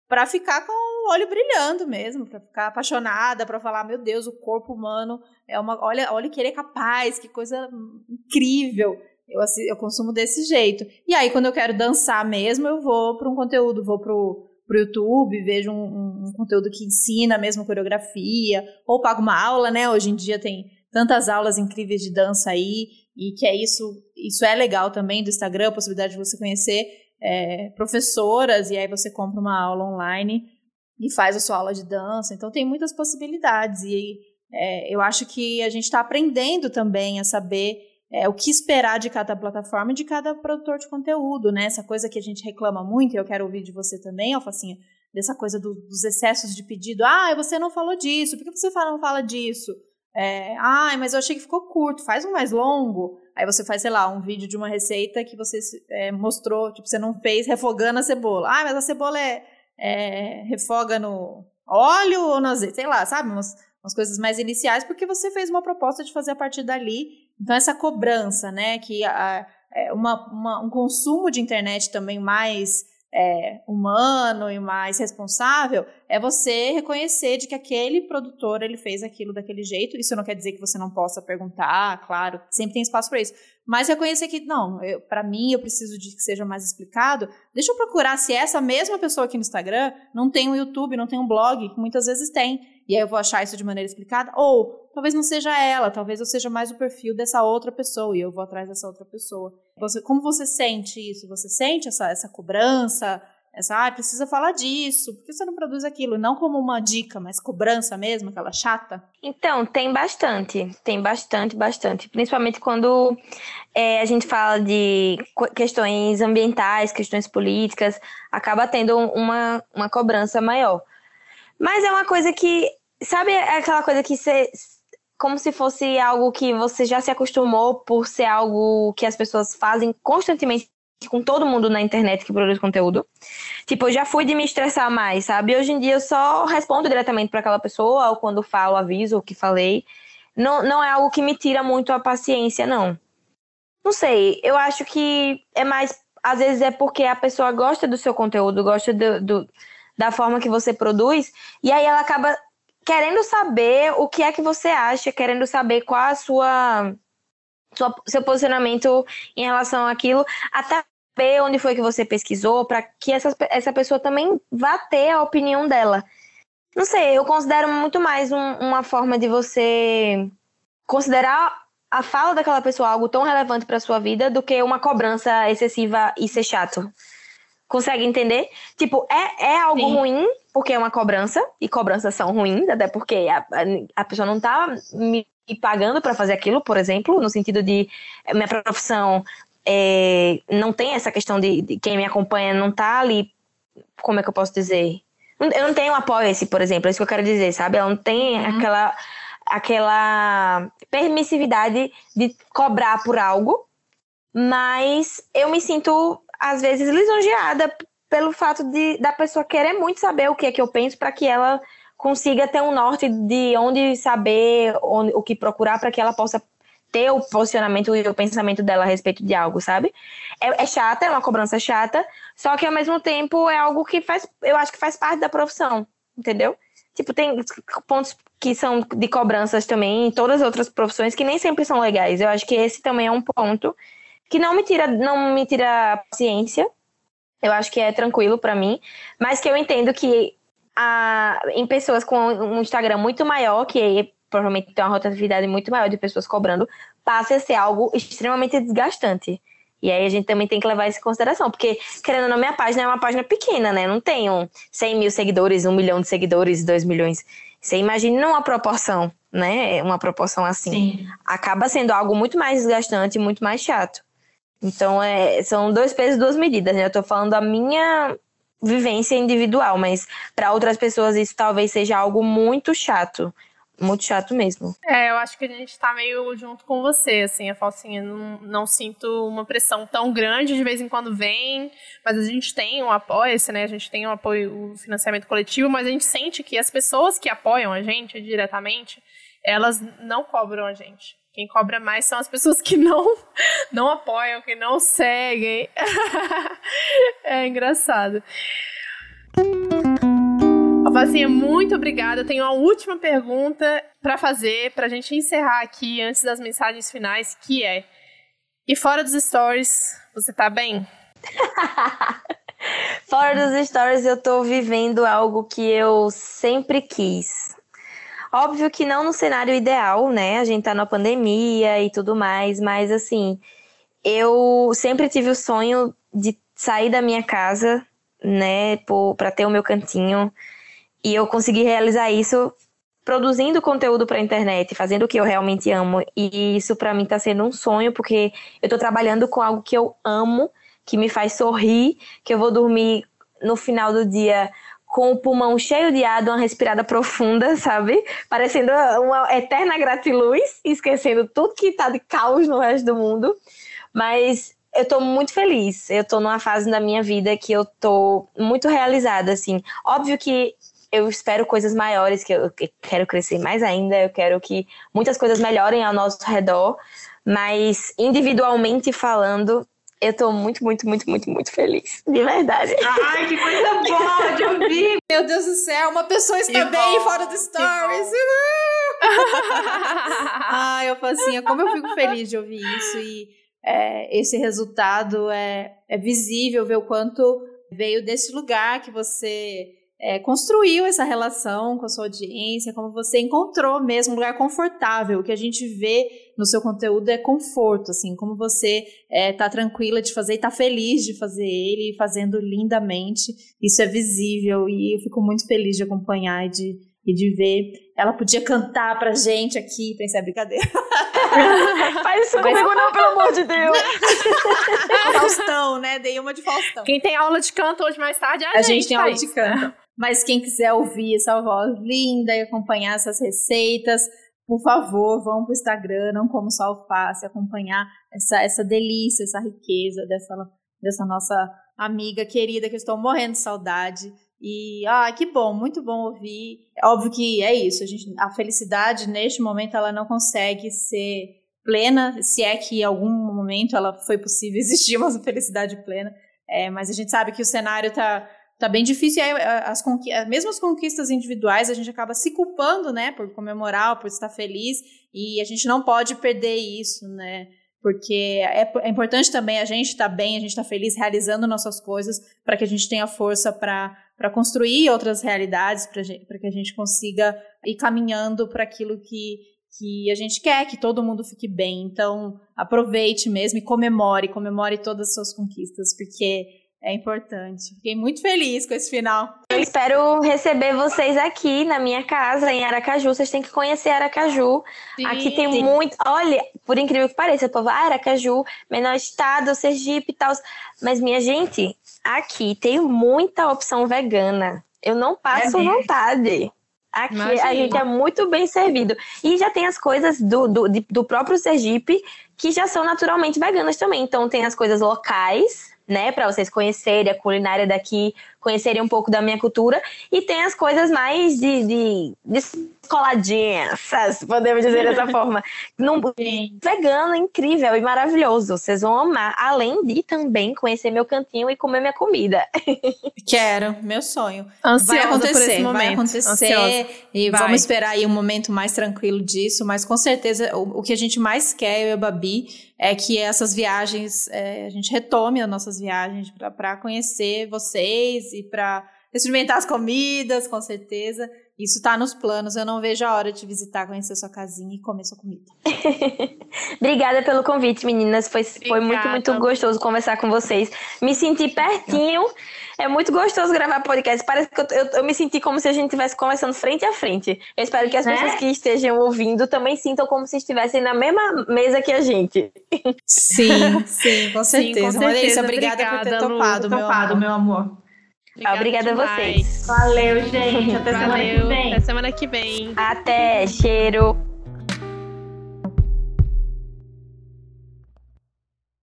para ficar com o olho brilhando mesmo, para ficar apaixonada, para falar, meu Deus, o corpo humano é uma, olha, olha que ele é capaz, que coisa incrível. Eu, eu consumo desse jeito. E aí, quando eu quero dançar mesmo, eu vou para um conteúdo, vou pro pro YouTube, vejo um, um, conteúdo que ensina mesmo coreografia, ou pago uma aula, né? Hoje em dia tem tantas aulas incríveis de dança aí, e que é isso, isso é legal também do Instagram, a possibilidade de você conhecer é, professoras, e aí você compra uma aula online e faz a sua aula de dança. Então tem muitas possibilidades, e é, eu acho que a gente está aprendendo também a saber é, o que esperar de cada plataforma e de cada produtor de conteúdo, né? Essa coisa que a gente reclama muito, e eu quero ouvir de você também, Alfacinha, dessa coisa do, dos excessos de pedido. Ah, você não falou disso, por que você não fala disso? É, ah, mas eu achei que ficou curto, faz um mais longo. Aí você faz, sei lá, um vídeo de uma receita que você é, mostrou, tipo, você não fez refogando a cebola. Ah, mas a cebola é, é refoga no óleo ou no azeite, sei lá, sabe? Umas, umas coisas mais iniciais, porque você fez uma proposta de fazer a partir dali então, essa cobrança, né, que a, é uma, uma, um consumo de internet também mais é, humano e mais responsável é você reconhecer de que aquele produtor ele fez aquilo daquele jeito. Isso não quer dizer que você não possa perguntar, claro, sempre tem espaço para isso. Mas reconhecer que, não, para mim eu preciso de que seja mais explicado. Deixa eu procurar se essa mesma pessoa aqui no Instagram não tem um YouTube, não tem um blog, que muitas vezes tem. E aí eu vou achar isso de maneira explicada. Ou talvez não seja ela, talvez eu seja mais o perfil dessa outra pessoa e eu vou atrás dessa outra pessoa. Você, como você sente isso? Você sente essa, essa cobrança? Essa, ah, precisa falar disso, por que você não produz aquilo? Não como uma dica, mas cobrança mesmo, aquela chata? Então, tem bastante, tem bastante, bastante. Principalmente quando é, a gente fala de questões ambientais, questões políticas, acaba tendo uma, uma cobrança maior. Mas é uma coisa que, sabe aquela coisa que você como se fosse algo que você já se acostumou por ser algo que as pessoas fazem constantemente com todo mundo na internet que produz conteúdo. Tipo, eu já fui de me estressar mais, sabe? Hoje em dia eu só respondo diretamente para aquela pessoa, ou quando falo, aviso o que falei. Não, não é algo que me tira muito a paciência, não. Não sei, eu acho que é mais. Às vezes é porque a pessoa gosta do seu conteúdo, gosta do, do da forma que você produz, e aí ela acaba querendo saber o que é que você acha, querendo saber qual a sua, sua seu posicionamento em relação àquilo, até saber onde foi que você pesquisou, para que essa, essa pessoa também vá ter a opinião dela. Não sei, eu considero muito mais um, uma forma de você considerar a fala daquela pessoa algo tão relevante para sua vida do que uma cobrança excessiva e ser chato. Consegue entender? Tipo, é, é algo Sim. ruim, porque é uma cobrança, e cobranças são ruins, até porque a, a pessoa não tá me pagando para fazer aquilo, por exemplo, no sentido de eh, minha profissão é, não tem essa questão de, de, quem me acompanha não tá ali, como é que eu posso dizer? Eu não tenho apoio-se, por exemplo, é isso que eu quero dizer, sabe? Ela não tem uhum. aquela, aquela permissividade de cobrar por algo, mas eu me sinto às vezes lisonjeada pelo fato de da pessoa querer muito saber o que é que eu penso para que ela consiga ter um norte de onde saber onde, o que procurar para que ela possa ter o posicionamento e o pensamento dela a respeito de algo, sabe? É, é, chata, é uma cobrança chata, só que ao mesmo tempo é algo que faz, eu acho que faz parte da profissão, entendeu? Tipo, tem pontos que são de cobranças também em todas as outras profissões que nem sempre são legais. Eu acho que esse também é um ponto que não me tira, não me tira paciência. Eu acho que é tranquilo para mim, mas que eu entendo que a, em pessoas com um Instagram muito maior, que provavelmente tem uma rotatividade muito maior de pessoas cobrando, passe a ser algo extremamente desgastante. E aí a gente também tem que levar isso em consideração, porque, querendo ou não, minha página é uma página pequena, né? Não tenho 100 mil seguidores, 1 milhão de seguidores, 2 milhões. Você imagina uma proporção, né? Uma proporção assim. Sim. Acaba sendo algo muito mais desgastante, muito mais chato. Então, é, são dois pesos, duas medidas, né? Eu tô falando da minha vivência individual, mas para outras pessoas isso talvez seja algo muito chato. Muito chato mesmo. É, eu acho que a gente tá meio junto com você, assim, a Falsinha. Não, não sinto uma pressão tão grande, de vez em quando vem, mas a gente tem um apoio, né? A gente tem um apoio, o financiamento coletivo, mas a gente sente que as pessoas que apoiam a gente diretamente, elas não cobram a gente. Quem cobra mais são as pessoas que não, não apoiam, que não seguem. é engraçado. Alfacinha, muito obrigada. Eu tenho uma última pergunta para fazer, para a gente encerrar aqui antes das mensagens finais, que é: e fora dos stories, você tá bem? fora dos stories, eu tô vivendo algo que eu sempre quis. Óbvio que não no cenário ideal, né? A gente tá na pandemia e tudo mais, mas assim, eu sempre tive o sonho de sair da minha casa, né, para ter o meu cantinho. E eu consegui realizar isso produzindo conteúdo para a internet, fazendo o que eu realmente amo. E isso para mim está sendo um sonho, porque eu estou trabalhando com algo que eu amo, que me faz sorrir, que eu vou dormir no final do dia com o pulmão cheio de ar, uma respirada profunda, sabe? Parecendo uma eterna gratiluz, esquecendo tudo que tá de caos no resto do mundo. Mas eu tô muito feliz. Eu tô numa fase da minha vida que eu tô muito realizada, assim. Óbvio que eu espero coisas maiores, que eu quero crescer mais ainda, eu quero que muitas coisas melhorem ao nosso redor, mas individualmente falando, eu tô muito, muito, muito, muito, muito feliz. De verdade. Ai, que coisa boa de ouvir. Meu Deus do céu, uma pessoa está que bem bom. fora do Stories. Ai, eu assim, como eu fico feliz de ouvir isso e é, esse resultado é, é visível, ver o quanto veio desse lugar que você é, construiu essa relação com a sua audiência, como você encontrou mesmo um lugar confortável. O que a gente vê no seu conteúdo é conforto, assim, como você é, tá tranquila de fazer e tá feliz de fazer ele, fazendo lindamente. Isso é visível e eu fico muito feliz de acompanhar e de, e de ver. Ela podia cantar pra gente aqui, pensei, é brincadeira. Faz isso comigo não, pelo amor de Deus. Faustão, né? Dei uma de Faustão. Quem tem aula de canto hoje mais tarde é a, a gente. A gente tem aula de canto. Mas quem quiser ouvir essa voz linda e acompanhar essas receitas, por favor, vão para o Instagram, não como só alface, acompanhar essa, essa delícia, essa riqueza dessa, dessa nossa amiga querida que eu estou morrendo de saudade. E, ah, que bom, muito bom ouvir. É óbvio que é isso, a, gente, a felicidade neste momento ela não consegue ser plena, se é que em algum momento ela foi possível existir uma felicidade plena, é, mas a gente sabe que o cenário está tá bem difícil. E aí, as mesmo as conquistas individuais, a gente acaba se culpando, né, por comemorar, por estar feliz, e a gente não pode perder isso, né? Porque é, é importante também a gente estar tá bem, a gente estar tá feliz realizando nossas coisas, para que a gente tenha força para construir outras realidades, para que a gente consiga ir caminhando para aquilo que, que a gente quer, que todo mundo fique bem. Então, aproveite mesmo e comemore, comemore todas as suas conquistas, porque é importante. Fiquei muito feliz com esse final. Eu espero receber vocês aqui na minha casa, em Aracaju. Vocês têm que conhecer Aracaju. Sim. Aqui tem muito. Olha, por incrível que pareça, o povo, ah, Aracaju, menor estado, Sergipe e tal. Mas, minha gente, aqui tem muita opção vegana. Eu não passo é vontade. Aqui Imagina. a gente é muito bem servido. E já tem as coisas do, do, do próprio Sergipe que já são naturalmente veganas também. Então tem as coisas locais, né, para vocês conhecerem a culinária daqui, conhecerem um pouco da minha cultura, e tem as coisas mais de, de, de coladinhas, podemos dizer dessa forma. Num, vegano incrível e maravilhoso. Vocês vão amar, além de também conhecer meu cantinho e comer minha comida. Quero, meu sonho. Ansiosa vai acontecer, por esse momento. vai acontecer Ansiosa. e vai. vamos esperar aí um momento mais tranquilo disso, mas com certeza o, o que a gente mais quer, eu e a Babi, é que essas viagens, é, a gente retome as nossas viagens para conhecer vocês e para experimentar as comidas, com certeza. Isso tá nos planos. Eu não vejo a hora de visitar, conhecer sua casinha e comer sua comida. Obrigada pelo convite, meninas. Foi, foi muito, muito gostoso conversar com vocês. Me senti pertinho. É muito gostoso gravar podcast. Parece que eu, eu, eu me senti como se a gente estivesse conversando frente a frente. Eu espero que as né? pessoas que estejam ouvindo também sintam como se estivessem na mesma mesa que a gente. Sim, sim, com certeza. Sim, com certeza. Obrigada, obrigada por ter topado, meu, amor. meu amor. Obrigada, Obrigada a vocês. Valeu, gente. Até Valeu. semana que vem. Até semana que vem. Até, cheiro.